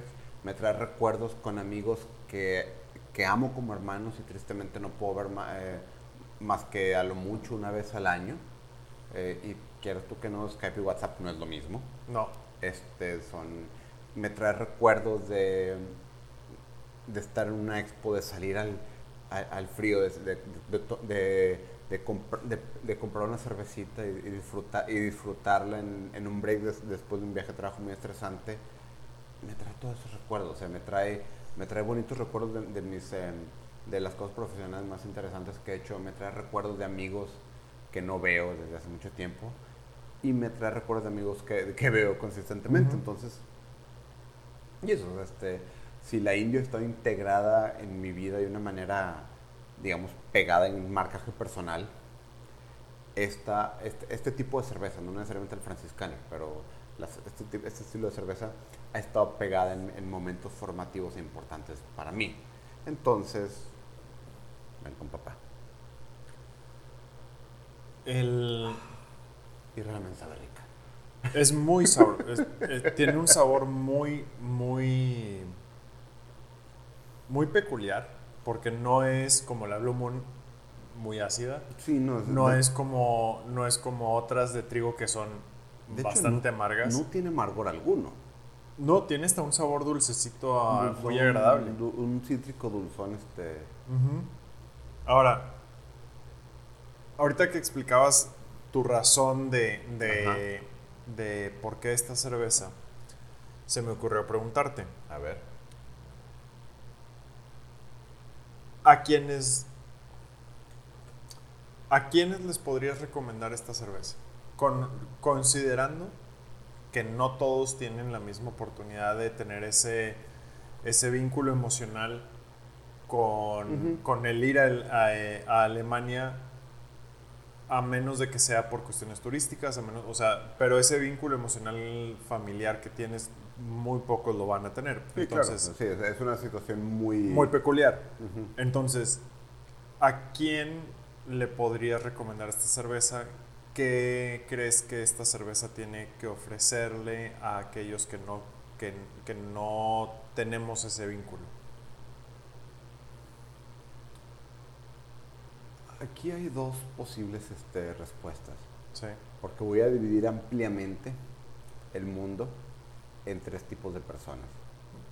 Me trae recuerdos con amigos que, que amo como hermanos y tristemente no puedo ver más, eh, más que a lo mucho una vez al año. Eh, y quieras tú que no, Skype y WhatsApp no es lo mismo. No. Este, son, me trae recuerdos de, de estar en una expo, de salir al, al, al frío, de, de, de, de, compr de, comprar una cervecita y, y, disfrutar, y disfrutarla en, en un break después de un viaje de trabajo muy estresante. Me trae todos esos recuerdos, o sea, me trae, me trae bonitos recuerdos de, mis, eh, de las cosas profesionales más interesantes que he hecho, me trae recuerdos de amigos que no veo desde hace mucho tiempo y me trae recuerdos de amigos que, que veo consistentemente. Uh -huh. Entonces, y eso, este, si la indio está integrada en mi vida de una manera, digamos, pegada en marcaje personal, esta, este, este, tipo de cerveza, no necesariamente el franciscano, pero las, este, este, estilo de cerveza ha estado pegada en, en, momentos formativos e importantes para mí. Entonces, ven con papá. El... Y realmente sabe rica. Es muy sabor, es, es, tiene un sabor muy, muy, muy peculiar, porque no es como la Blue Moon muy ácida. Sí, no, no es como no es como otras de trigo que son de bastante hecho, no, amargas. No tiene amargor alguno. No, tiene hasta un sabor dulcecito a, dulzón, muy agradable. Un, un, cítrico dulzón este. Uh -huh. Ahora, ahorita que explicabas tu razón de, de, de, por qué esta cerveza, se me ocurrió preguntarte. A ver. ¿A quiénes, ¿A quiénes les podrías recomendar esta cerveza? Con, considerando que no todos tienen la misma oportunidad de tener ese, ese vínculo emocional con, uh -huh. con el ir a, a, a Alemania a menos de que sea por cuestiones turísticas, a menos, o sea, pero ese vínculo emocional familiar que tienes, muy pocos lo van a tener. Sí, Entonces, claro. sí, es una situación muy... Muy peculiar. Uh -huh. Entonces, ¿a quién le podrías recomendar esta cerveza? ¿Qué crees que esta cerveza tiene que ofrecerle a aquellos que no, que, que no tenemos ese vínculo? Aquí hay dos posibles este, respuestas. Sí. Porque voy a dividir ampliamente el mundo en tres tipos de personas.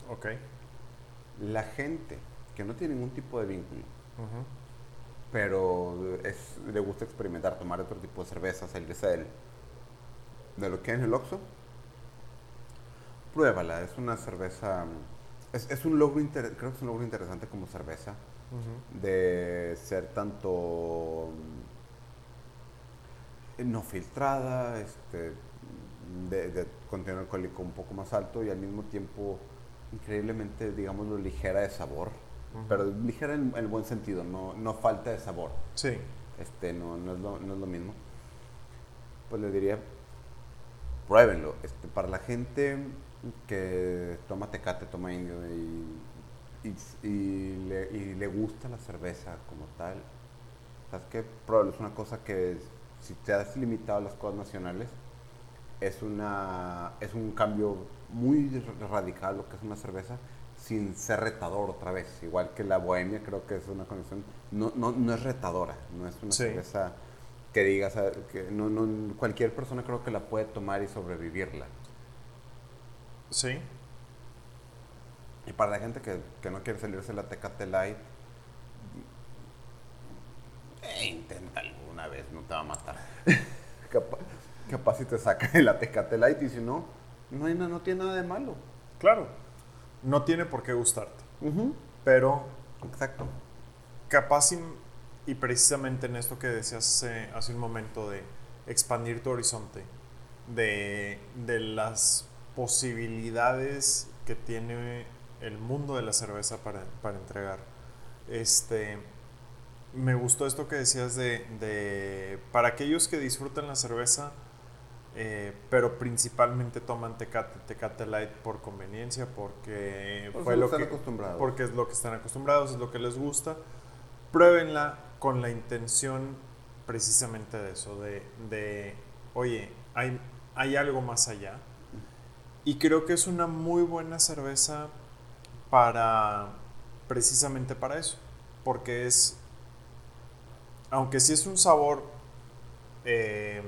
Ok. La gente que no tiene ningún tipo de vínculo, pero es- le gusta experimentar, tomar otro tipo de cerveza, salirse del- de lo que en el Oxxo, pruébala. Es una cerveza... Es, es un logro, inter- creo que es un logro interesante como cerveza. De ser tanto mm, no filtrada, este, de, de contenido alcohólico un poco más alto y al mismo tiempo increíblemente, digámoslo, ligera de sabor, Ujú. pero ligera en, en el buen sentido, no, no falta de sabor, Sí. este, no, no, es lo, no es lo mismo. Pues le diría, pruébenlo. Este, para la gente que toma tecate, toma indio y, y, y le, y le gusta la cerveza como tal, sabes que pruébalo. Es una cosa que si te has limitado a las cosas nacionales, es, una, es un cambio muy radical lo que es una cerveza sin ser retador otra vez. Igual que la bohemia creo que es una condición, no, no, no es retadora, no es una Sí. cerveza que digas, ah, que no, no, cualquier persona creo que la puede tomar y sobrevivirla. Sí. Y para la gente que, que no quiere salirse la Tecate Light, eh, inténtalo una vez, no te va a matar. capaz, si te saca de la Tecate Light y si no, no, hay no tiene nada de malo. Claro. No tiene por qué gustarte. Pero Exacto. capaz y, y precisamente en esto que decías hace, hace un momento de expandir tu horizonte, de, de las posibilidades que tiene el mundo de la cerveza para, para entregar. Este, me gustó esto que decías de, de para aquellos que disfrutan la cerveza, eh, pero principalmente toman Tecate, Tecate Light por conveniencia, porque Por fue eso lo están que acostumbrados. porque es lo que están acostumbrados, es lo que les gusta. Pruébenla con la intención precisamente de eso, de, de oye, hay, hay algo más allá. Y creo que es una muy buena cerveza para, precisamente para eso, porque es, aunque sí es un sabor eh,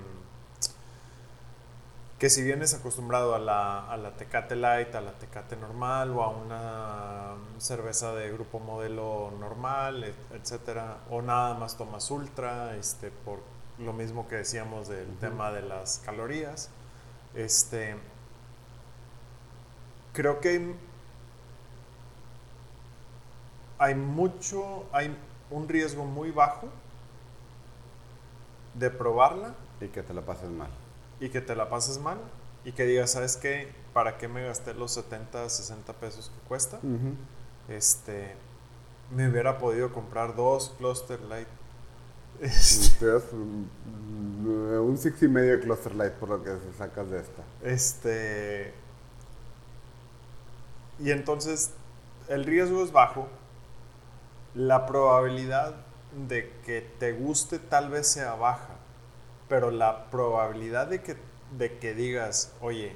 que si vienes acostumbrado a la, a la Tecate Light, a la Tecate normal o a una cerveza de grupo modelo normal, et- etcétera, o nada más tomas ultra, este, por lo mismo que decíamos del tema de las calorías, este, creo que hay, hay mucho, hay un riesgo muy bajo de probarla Y que te la pases mal. Y que te la pases mal y que digas, ¿sabes qué? ¿Para qué me gasté los 70, 60 pesos que cuesta? Este, me hubiera podido comprar dos Cluster Light. Mm, un six y medio de Cluster Light por lo que sacas de esta. Este, y entonces el riesgo es bajo. La probabilidad de que te guste tal vez sea baja, pero la probabilidad de que, de que digas, oye,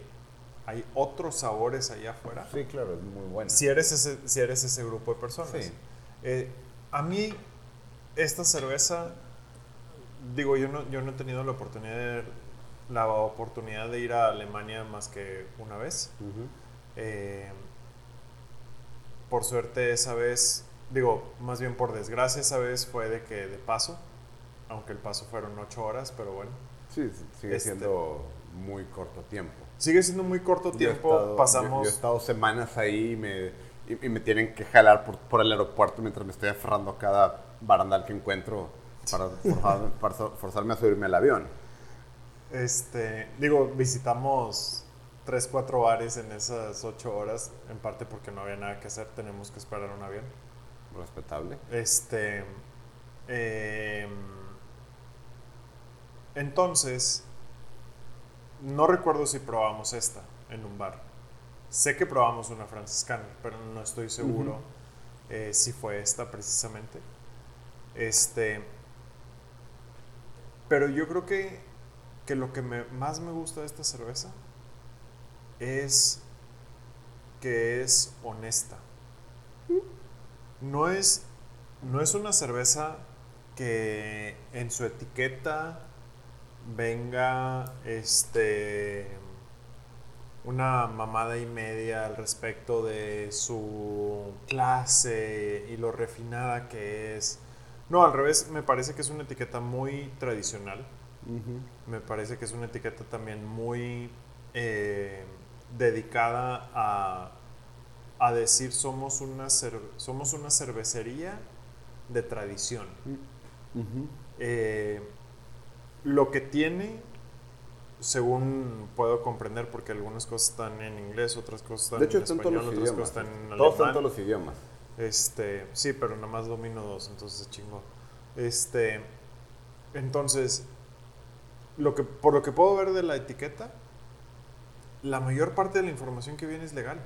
hay otros sabores allá afuera, Sí, claro, es muy bueno. si eres ese, si eres ese grupo de personas. Sí. Eh, a mí, esta cerveza, digo, yo no, yo no he tenido la oportunidad, de, la oportunidad de ir a Alemania más que una vez. Eh, por suerte esa vez, digo, más bien por desgracia esa vez fue de que de paso, aunque el paso fueron ocho horas, pero bueno. Sí, sigue Este- siendo muy corto tiempo. Sigue siendo muy corto Yo he tiempo, estado- yo- pasamos... Yo, he estado semanas ahí y me, y, y me tienen que jalar por, por el aeropuerto mientras me estoy aferrando a cada barandal que encuentro para, forzar- para forzarme a subirme al avión. Este, digo, visitamos tres, cuatro bares en esas ocho horas, en parte porque no había nada que hacer, tenemos que esperar un avión. Respetable. Este, em, entonces, no recuerdo si probamos esta en un bar. Sé que probamos una franciscana, pero no estoy seguro eh, si fue esta precisamente. Este, pero yo creo que, que lo que me- más me gusta de esta cerveza es que es honesta. No es, no es una cerveza que en su etiqueta venga este una mamada y media al respecto de su clase y lo refinada que es. No, al revés, me parece que es una etiqueta muy tradicional. Me parece que es una etiqueta también muy eh, dedicada a, a, decir somos una, somos una cervecería de tradición. Eh, lo que tiene según puedo comprender, porque algunas cosas están en inglés, otras cosas están de hecho, en español, otras idiomas. cosas están en alemán. Todos están todos los idiomas. Este, sí, pero nada más domino dos, entonces chingo. Este, entonces, lo que, por lo que puedo ver de la etiqueta, la mayor parte de la información que viene es legal.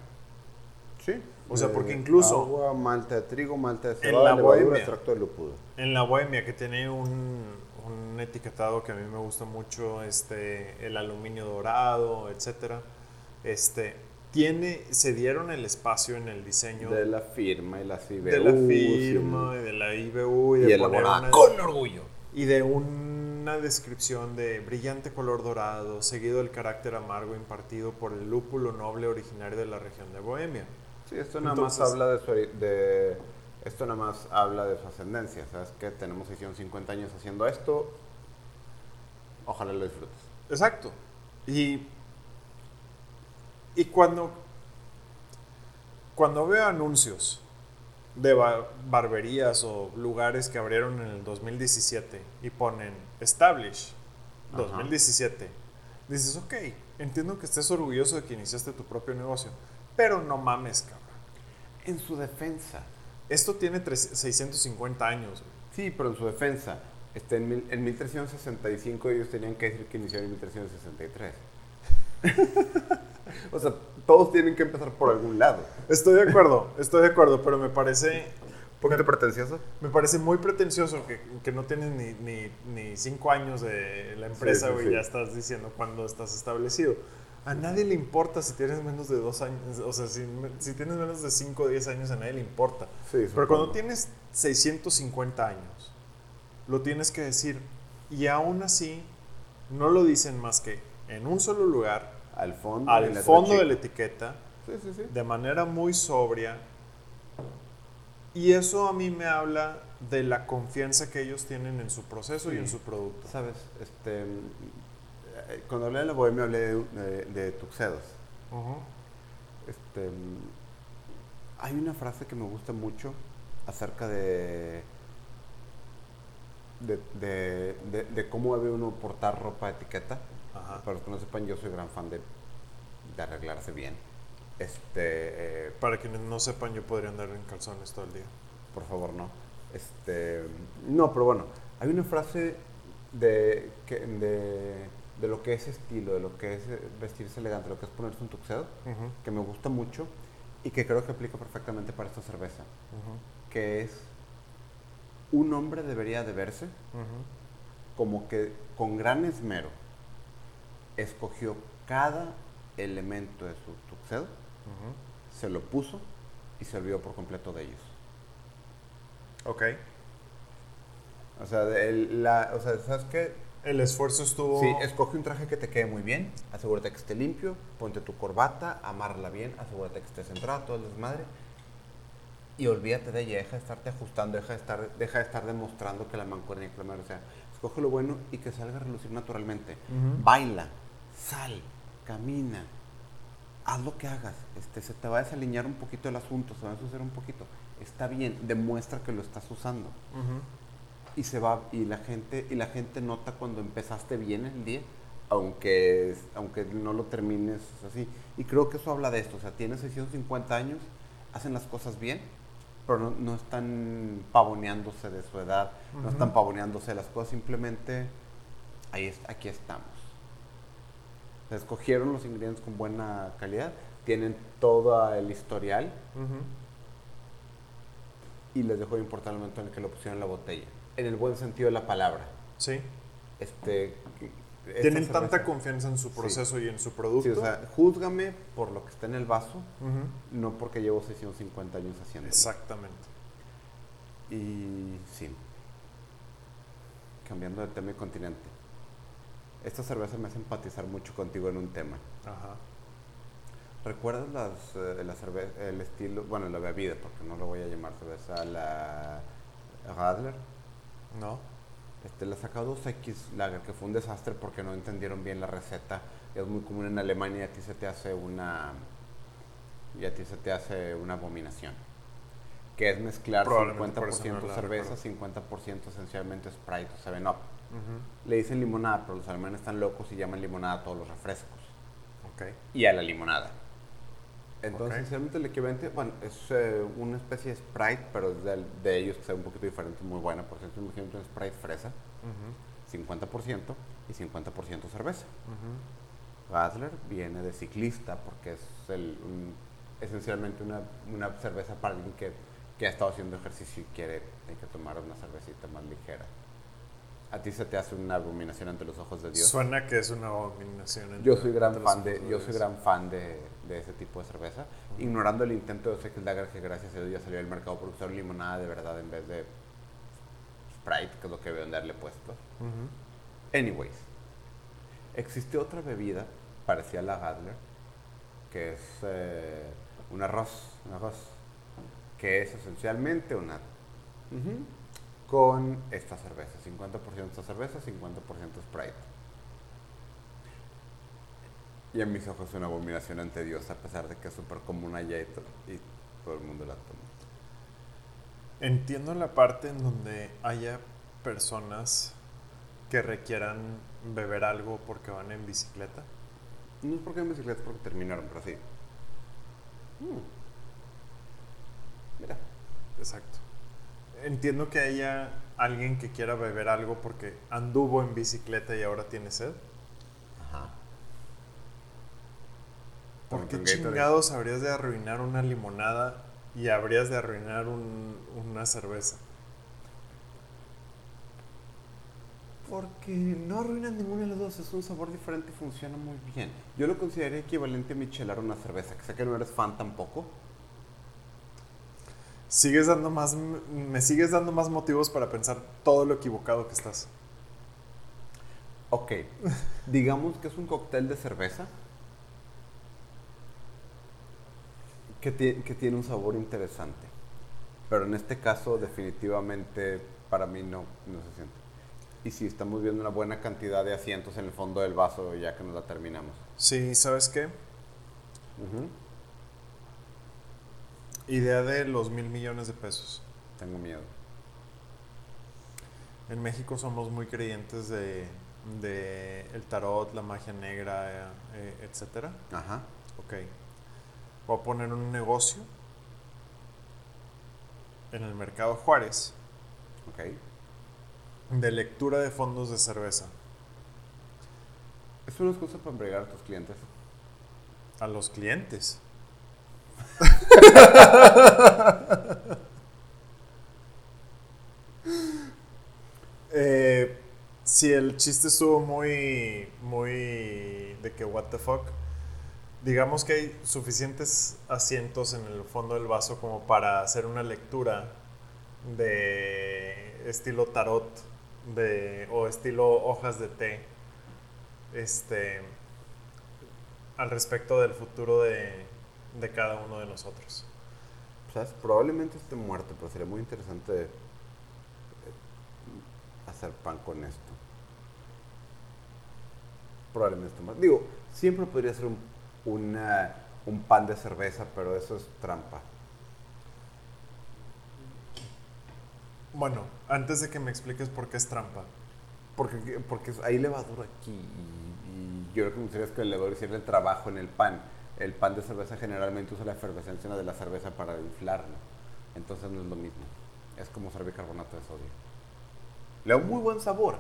Sí. O sea, porque incluso... Agua, malta de trigo, malta de En cebada, la levadura, bohemia. extracto de lúpulo. En la Bohemia, que tiene un, un etiquetado que a mí me gusta mucho, este, el aluminio dorado, etcétera, este, tiene, se dieron el espacio en el diseño De la firma y las IBU. de la firma y de la IBU y, Y de elaborada poner una- con orgullo. y de una descripción de brillante color dorado, seguido del carácter amargo impartido por el lúpulo noble originario de la región de Bohemia. Sí, esto nada Entonces- más habla de su, de esto nada más habla de su ascendencia, ¿sabes qué? Tenemos 650 años haciendo esto. Ojalá lo disfrutes. Exacto. Y, y cuando, cuando veo anuncios de ba- barberías o lugares que abrieron en el 2017 y ponen Establish Ajá. 2017, dices, ok, entiendo que estés orgulloso de que iniciaste tu propio negocio, pero no mames, cabrón. En su defensa. Esto tiene tres- 650 años. güey. Sí, pero en su defensa. Este, en, mil- en 1365 ellos tenían que decir que iniciaron en 1363. o sea, todos tienen que empezar por algún lado. Estoy de acuerdo, estoy de acuerdo, pero me parece ¿Un poquito pretencioso? Me parece muy pretencioso que, que no tienes ni, ni, ni cinco años de la empresa, Sí, sí, güey, sí. ya estás diciendo cuándo estás establecido. A nadie le importa si tienes menos de dos años, o sea, si, si tienes menos de cinco o diez años, a nadie le importa. Sí, Pero cuando tienes 650 años, lo tienes que decir, y aún así, no lo dicen más que en un solo lugar, Al fondo. al fondo de la etiqueta, Sí, sí, sí. de manera muy sobria. Y eso a mí me habla de la confianza que ellos tienen en su proceso y en su producto. Sabes, este, cuando hablé de la bohemia hablé de, de- de tuxedos. Ujú. Este, hay una frase que me gusta mucho acerca de de, de- de- de cómo debe uno portar ropa etiqueta. Ajá. Para los que no sepan, yo soy gran fan de, de arreglarse bien. Este, eh, Para quienes no sepan, yo podría andar en calzones todo el día. por favor, no. Este, no, pero bueno, hay una frase de, que, de, de lo que es estilo, de lo que es eh, vestirse elegante, lo que es ponerse un tuxedo, que me gusta mucho y que creo que aplica perfectamente para esta cerveza, que es un hombre debería de verse como que con gran esmero escogió cada elemento de su tuxedo, se lo puso y se olvidó por completo de ellos. Ok. O sea, de- el- la, o sea ¿sabes qué? El esfuerzo estuvo... Sí, escoge un traje que te quede muy bien, asegúrate que esté limpio, ponte tu corbata, amárrala bien, asegúrate que esté centrada, todo el desmadre. Y olvídate de ella, deja de estarte ajustando, deja de estar, deja de estar demostrando que la mancuerna y que la madre, o sea, escoge lo bueno y que salga a relucir naturalmente. Baila, sal, camina, haz lo que hagas. Este, se te va a desalinear un poquito el asunto, se va a ensuciar un poquito. Está bien, demuestra que lo estás usando. Y se va y la gente y la gente nota cuando empezaste bien el día aunque aunque no lo termines así y creo que eso habla de esto o sea tienes 650 años hacen las cosas bien pero no, no están pavoneándose de su edad no están pavoneándose de las cosas simplemente ahí es- aquí estamos. O sea, escogieron los ingredientes con buena calidad tienen todo el historial y les dejó de importar el momento en el que lo pusieron en la botella en el buen sentido de la palabra Sí. este Tienen cerveza- tanta confianza en su proceso y en su producto. Sí, o sea, júzgame por lo que está en el vaso, no porque llevo 650 años haciendo. Exactamente. Y sí. cambiando de tema y continente. Esta cerveza me hace empatizar mucho contigo en un tema. Ajá. ¿Recuerdas las, eh, la el estilo, bueno, la bebida, porque no lo voy a llamar cerveza, la Radler? ¿No? Este, la sacó 2X Lager, que fue un desastre porque no entendieron bien la receta. Es muy común en Alemania y a ti se te hace una, y a ti se te hace una abominación. Que es mezclar Probablemente por eso 50% no la cerveza, 50% esencialmente Sprite o 7-Up. Le dicen limonada, pero los alemanes están locos y llaman limonada a todos los refrescos. Ok. Y a la limonada. Entonces, Ok. esencialmente el equivalente, bueno, es eh, una especie de Sprite, pero es de, de ellos que sea un poquito diferente, muy buena. Por ejemplo, imagínate un Sprite fresa, Ujú, 50% y 50% cerveza. ujú. Radler viene de ciclista porque es el- un- esencialmente una, una cerveza para alguien que, que ha estado haciendo ejercicio y quiere tiene que tomar una cervecita más ligera. A ti se te hace una abominación ante los ojos de Dios. Suena que es una abominación. entre- Yo soy gran fan de, ojos yo soy gran fan de, de ese tipo de cerveza, ignorando el intento de Sex Lager que gracias a Dios ya salió al mercado por usar limonada de verdad en vez de Sprite, que es lo que veo darle puesto. Anyways, existe otra bebida parecida a la Radler, que es eh, un arroz, un arroz, que es esencialmente una con esta cerveza, 50% esta cerveza, 50% Sprite. Y en mis ojos es una abominación ante Dios, a pesar de que es súper común allá y, to- y todo el mundo la toma. Entiendo la parte en donde haya personas que requieran beber algo porque van en bicicleta. No es porque en bicicleta, es porque terminaron, pero sí. Mm. Mira. Exacto. Entiendo que haya alguien que quiera beber algo porque anduvo en bicicleta y ahora tiene sed. ¿Por qué chingados habrías de arruinar una limonada y habrías de arruinar un- una cerveza? Porque no arruinan ninguna de las dos, es un sabor diferente y funciona muy bien. Yo lo consideraría equivalente a michelar una cerveza, que sé que no eres fan tampoco. Sigues dando más, me sigues dando más motivos para pensar todo lo equivocado que estás. Ok, digamos que es un cóctel de cerveza que, ti- que tiene un sabor interesante. Pero en este caso definitivamente para mí no, no se siente. Y sí, estamos viendo una buena cantidad de asientos en el fondo del vaso ya que nos la terminamos. Sí, ¿sabes qué? Idea de los mil millones de pesos. Tengo miedo. En México somos muy creyentes de, de el tarot, la magia negra, eh, etcétera. Ajá. Ok. Voy a poner un negocio en el mercado Juárez Ok. de lectura de fondos de cerveza Es una excusa para embriagar a tus clientes. a los clientes. Eh, si el chiste estuvo muy, muy de que what the fuck, digamos que hay suficientes asientos en el fondo del vaso como para hacer una lectura de estilo tarot de, o estilo hojas de té este, al respecto del futuro de, de cada uno de nosotros. ¿Sabes? Probablemente esté muerto, pero sería muy interesante eh, hacer pan con esto. Probablemente esté muerto. Digo, siempre podría ser un, una- un pan de cerveza, pero eso es trampa. Bueno, antes de que me expliques por qué es trampa, Porque, porque hay levadura aquí y, y yo lo que me gustaría es que el levador hiciera el trabajo en el pan. El pan de cerveza generalmente usa la efervescencia de la cerveza para inflarlo. Entonces no es lo mismo. Es como usar bicarbonato de sodio. Le da un muy buen sabor.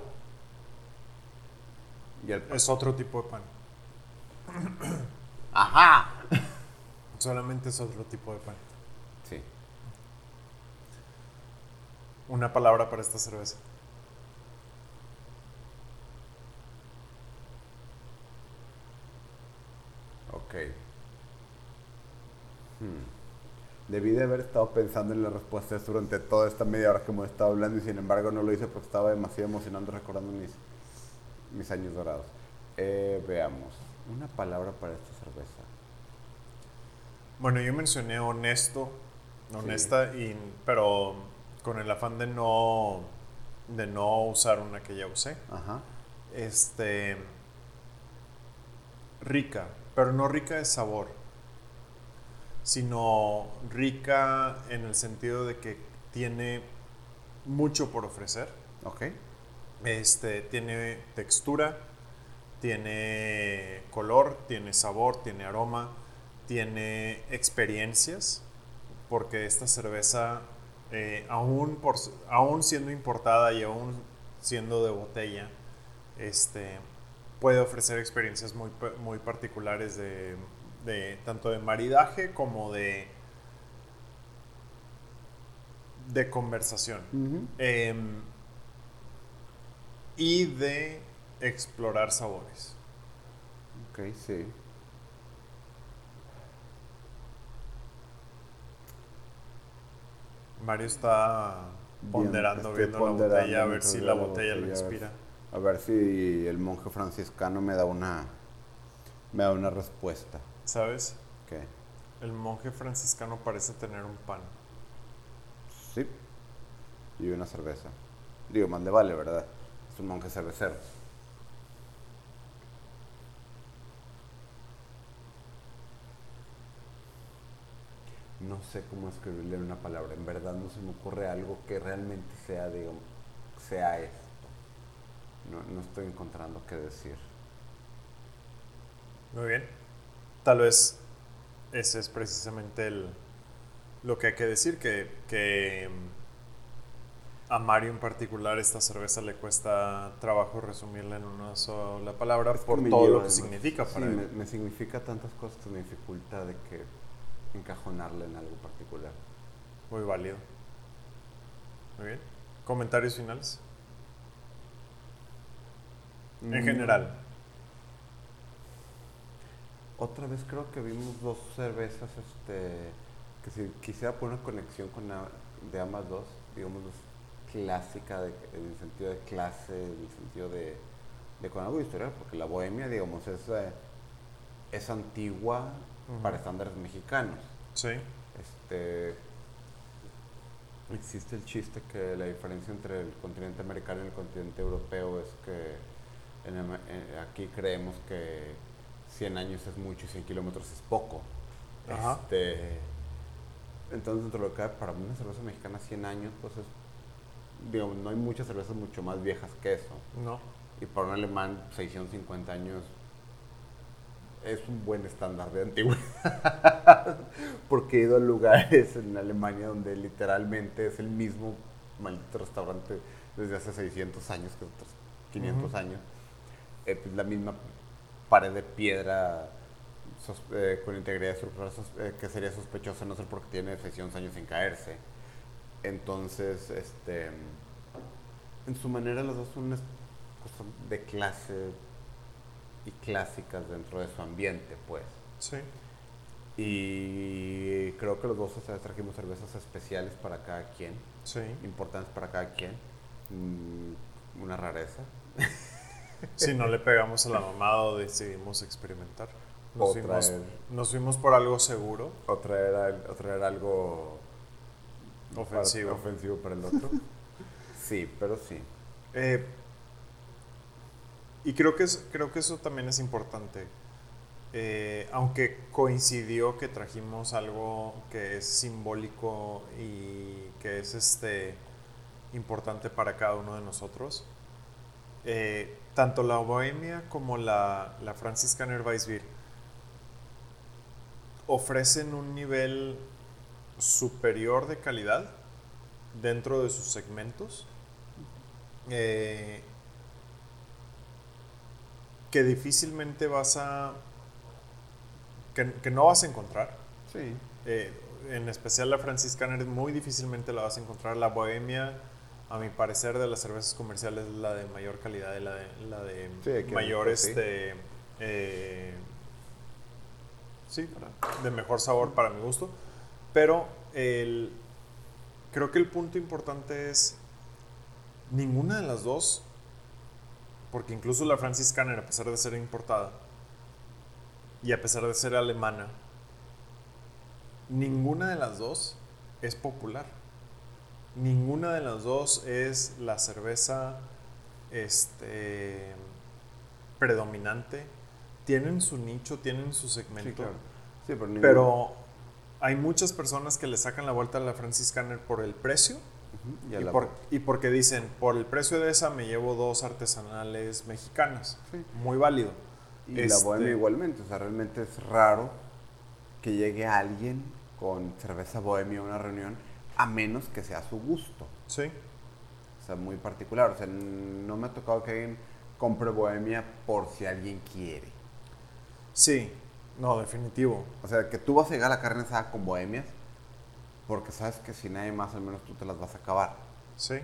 Y el pan- es otro tipo de pan. ¡Ajá! Solamente es otro tipo de pan. Sí. Una palabra para esta cerveza. Ok. Hmm. Debí de haber estado pensando en la respuesta durante toda esta media hora que hemos estado hablando y sin embargo no lo hice porque estaba demasiado emocionante recordando mis, mis años dorados. Eh, veamos, una palabra para esta cerveza. Bueno, yo mencioné honesto, honesta, y, pero con el afán de no, de no usar una que ya usé. Ajá. Este, rica, pero no rica de sabor, sino rica en el sentido de que tiene mucho por ofrecer. Ok. Este, tiene textura, tiene color, tiene sabor, tiene aroma, tiene experiencias, porque esta cerveza, eh, aún, por, aún siendo importada y aún siendo de botella, este, puede ofrecer experiencias muy, muy particulares de, de tanto de maridaje como de de conversación. Em, y de explorar sabores. Ok, sí. Mario está ponderando, viendo la botella, a ver si la botella, lo inspira. A ver si el monje franciscano me da una, me da una respuesta. ¿Sabes? ¿Qué? El monje franciscano parece tener un pan. Sí. Y una cerveza. Digo, más le vale, ¿verdad? Es un monje cervecero. No sé cómo escribirle una palabra. En verdad no se me ocurre algo que realmente sea, digamos, sea esto. No, no estoy encontrando qué decir. Muy bien. Tal vez ese es precisamente el, lo que hay que decir, que, que a Mario en particular esta cerveza le cuesta trabajo resumirla en una sola palabra por todo lo que significa para él. Me, me, significa tantas cosas que me dificulta de que encajonarla en algo particular. Muy válido. Muy bien. ¿Comentarios finales? En mm. general. Otra vez creo que vimos dos cervezas este, que si quisiera poner conexión con de ambas dos, digamos, clásica en el sentido de clase, en el sentido de, de con algo historial, porque la bohemia, digamos, es, eh, es antigua para estándares mexicanos. Sí. Este, existe el chiste que la diferencia entre el continente americano y el continente europeo es que aquí creemos que 100 años es mucho y 100 kilómetros es poco. Este, entonces, dentro de lo que para una cerveza mexicana 100 años, pues es, digamos, no hay muchas cervezas mucho más viejas que eso. No. Y para un alemán, 650 años es un buen estándar de antigüedad. Porque he ido a lugares en Alemania donde literalmente es el mismo maldito restaurante desde hace 600 años, que otros 500 años. Eh, pues la misma pared de piedra eh, con integridad estructural eh, que sería sospechosa no ser porque tiene 600 años sin caerse. Entonces, este, en su manera los dos son cosas de clase y clásicas dentro de su ambiente, pues. Sí. Y creo que los dos trajimos cervezas especiales para cada quien. Sí. Importantes para cada quien. Mm, una rareza. Si no le pegamos a la mamada o decidimos experimentar. Nos, fuimos, nos fuimos por algo seguro. O traer, algo ofensivo. Para, ofensivo para el otro. sí, pero sí. Eh, y creo que, creo que eso también es importante. Eh, aunque coincidió que trajimos algo que es simbólico y que es este importante para cada uno de nosotros, eh, tanto la Bohemia como la, la Weissbier ofrecen un nivel superior de calidad dentro de sus segmentos eh, que difícilmente vas a que, no vas a encontrar sí. Eh, en especial la franciscaner muy difícilmente la vas a encontrar la bohemia a mi parecer, de las cervezas comerciales la de mayor calidad y la de, la de mayor, este, eh, sí, de mejor sabor para mi gusto. Pero el, creo que el punto importante es ninguna de las dos, porque incluso la Francis Canner, a pesar de ser importada y a pesar de ser alemana, ninguna de las dos es popular. Ninguna de las dos es la cerveza este, predominante. Tienen su nicho, tienen su segmento. pero, hay muchas personas que le sacan la vuelta a la Francis Canner por el precio. Y, porque dicen, por el precio de esa me llevo dos artesanales mexicanas. Muy válido. Y la este bohemia igualmente. O sea, realmente es raro que llegue alguien con cerveza bohemia a una reunión, a menos que sea su gusto. Sí. O sea, muy particular. O sea, no me ha tocado que alguien compre bohemia por si alguien quiere. Sí, no, definitivo. O sea, que tú vas a llegar a la carne asada con bohemias porque sabes que si nadie más, al menos tú te las vas a acabar. Sí.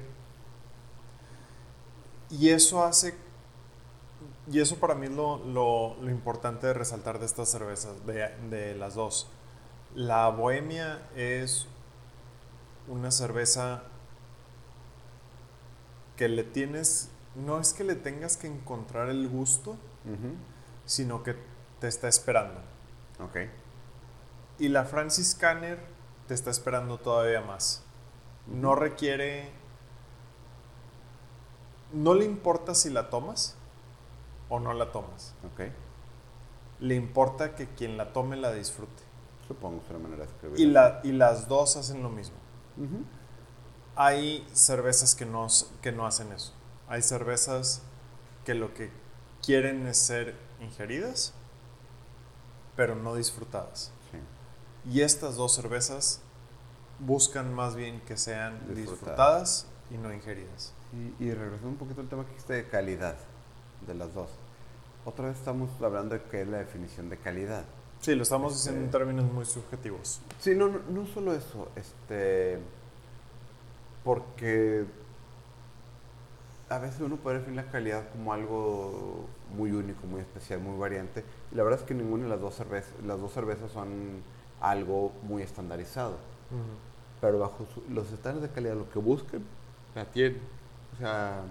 Y eso hace. Y eso para mí es lo, lo, lo importante de resaltar de estas cervezas, de, de las dos. La bohemia es una cerveza que le tienes, no es que le tengas que encontrar el gusto, sino que te está esperando. Ok. Y la Francis Canner te está esperando todavía más. No requiere, no le importa si la tomas o no la tomas. Ok. Le importa que quien la tome la disfrute. Supongo es manera de escribir. Y, la, y las dos hacen lo mismo. Hay cervezas que no, que no hacen eso. Hay cervezas que lo que quieren es ser ingeridas, pero no disfrutadas. Y estas dos cervezas buscan más bien que sean disfrutadas, y no ingeridas. Y, y regresando un poquito al tema que dijiste de calidad de las dos. Otra vez estamos hablando de qué es la definición de calidad. Sí, lo estamos diciendo en este, términos muy subjetivos. Sí, no, no, solo eso, este, porque a veces uno puede definir la calidad como algo muy único, muy especial, muy variante. Y la verdad es que ninguna de las dos cervezas, las dos cervezas son algo muy estandarizado. Pero bajo los estándares de calidad, lo que busquen, la tienen. O sea,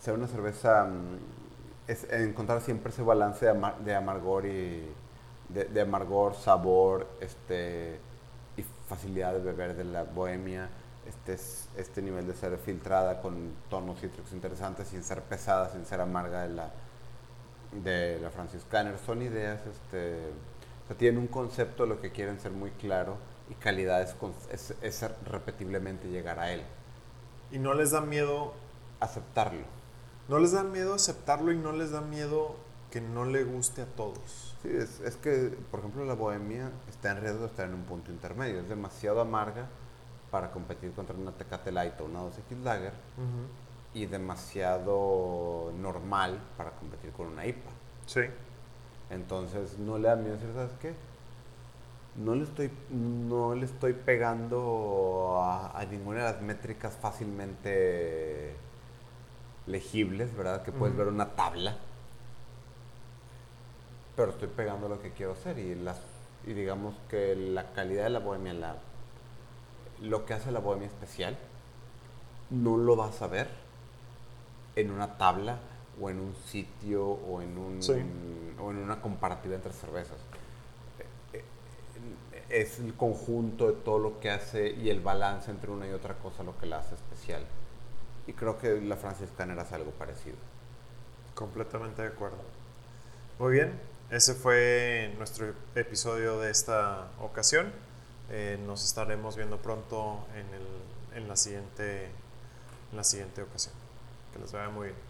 ser una cerveza mm, es encontrar siempre ese balance de amargor y de, amargor, sabor este, y facilidad de beber de la bohemia. Este, este nivel de ser filtrada con tonos cítricos interesantes sin ser pesada, sin ser amarga de la, de la Francis Canner. Son ideas, este, tienen un concepto de lo que quieren ser muy claro y calidad es, es, es repetiblemente llegar a él. Y no les da miedo aceptarlo. No les da miedo aceptarlo y no les da miedo que no le guste a todos. Sí, es, que, por ejemplo, la bohemia está en riesgo de estar en un punto intermedio. Es demasiado amarga para competir contra una Tecate Light o una 2X Lager y demasiado normal para competir con una IPA. Sí. Entonces, no le da miedo decir, ¿sabes qué? No le estoy, no le estoy pegando a, ninguna de las métricas fácilmente legibles, ¿verdad? Que puedes ver una tabla pero estoy pegando lo que quiero hacer y, las, y digamos que la calidad de la bohemia, la, lo que hace la bohemia especial, no lo vas a ver en una tabla o en un sitio o en, un, o en una comparativa entre cervezas. Eh, eh, es el conjunto de todo lo que hace y el balance entre una y otra cosa lo que la hace especial. Y creo que la franciscana hace algo parecido. Completamente de acuerdo. Muy bien, ese fue nuestro episodio de esta ocasión. Eh, nos estaremos viendo pronto en, el, en, la siguiente, en la siguiente ocasión. Que les vaya muy bien.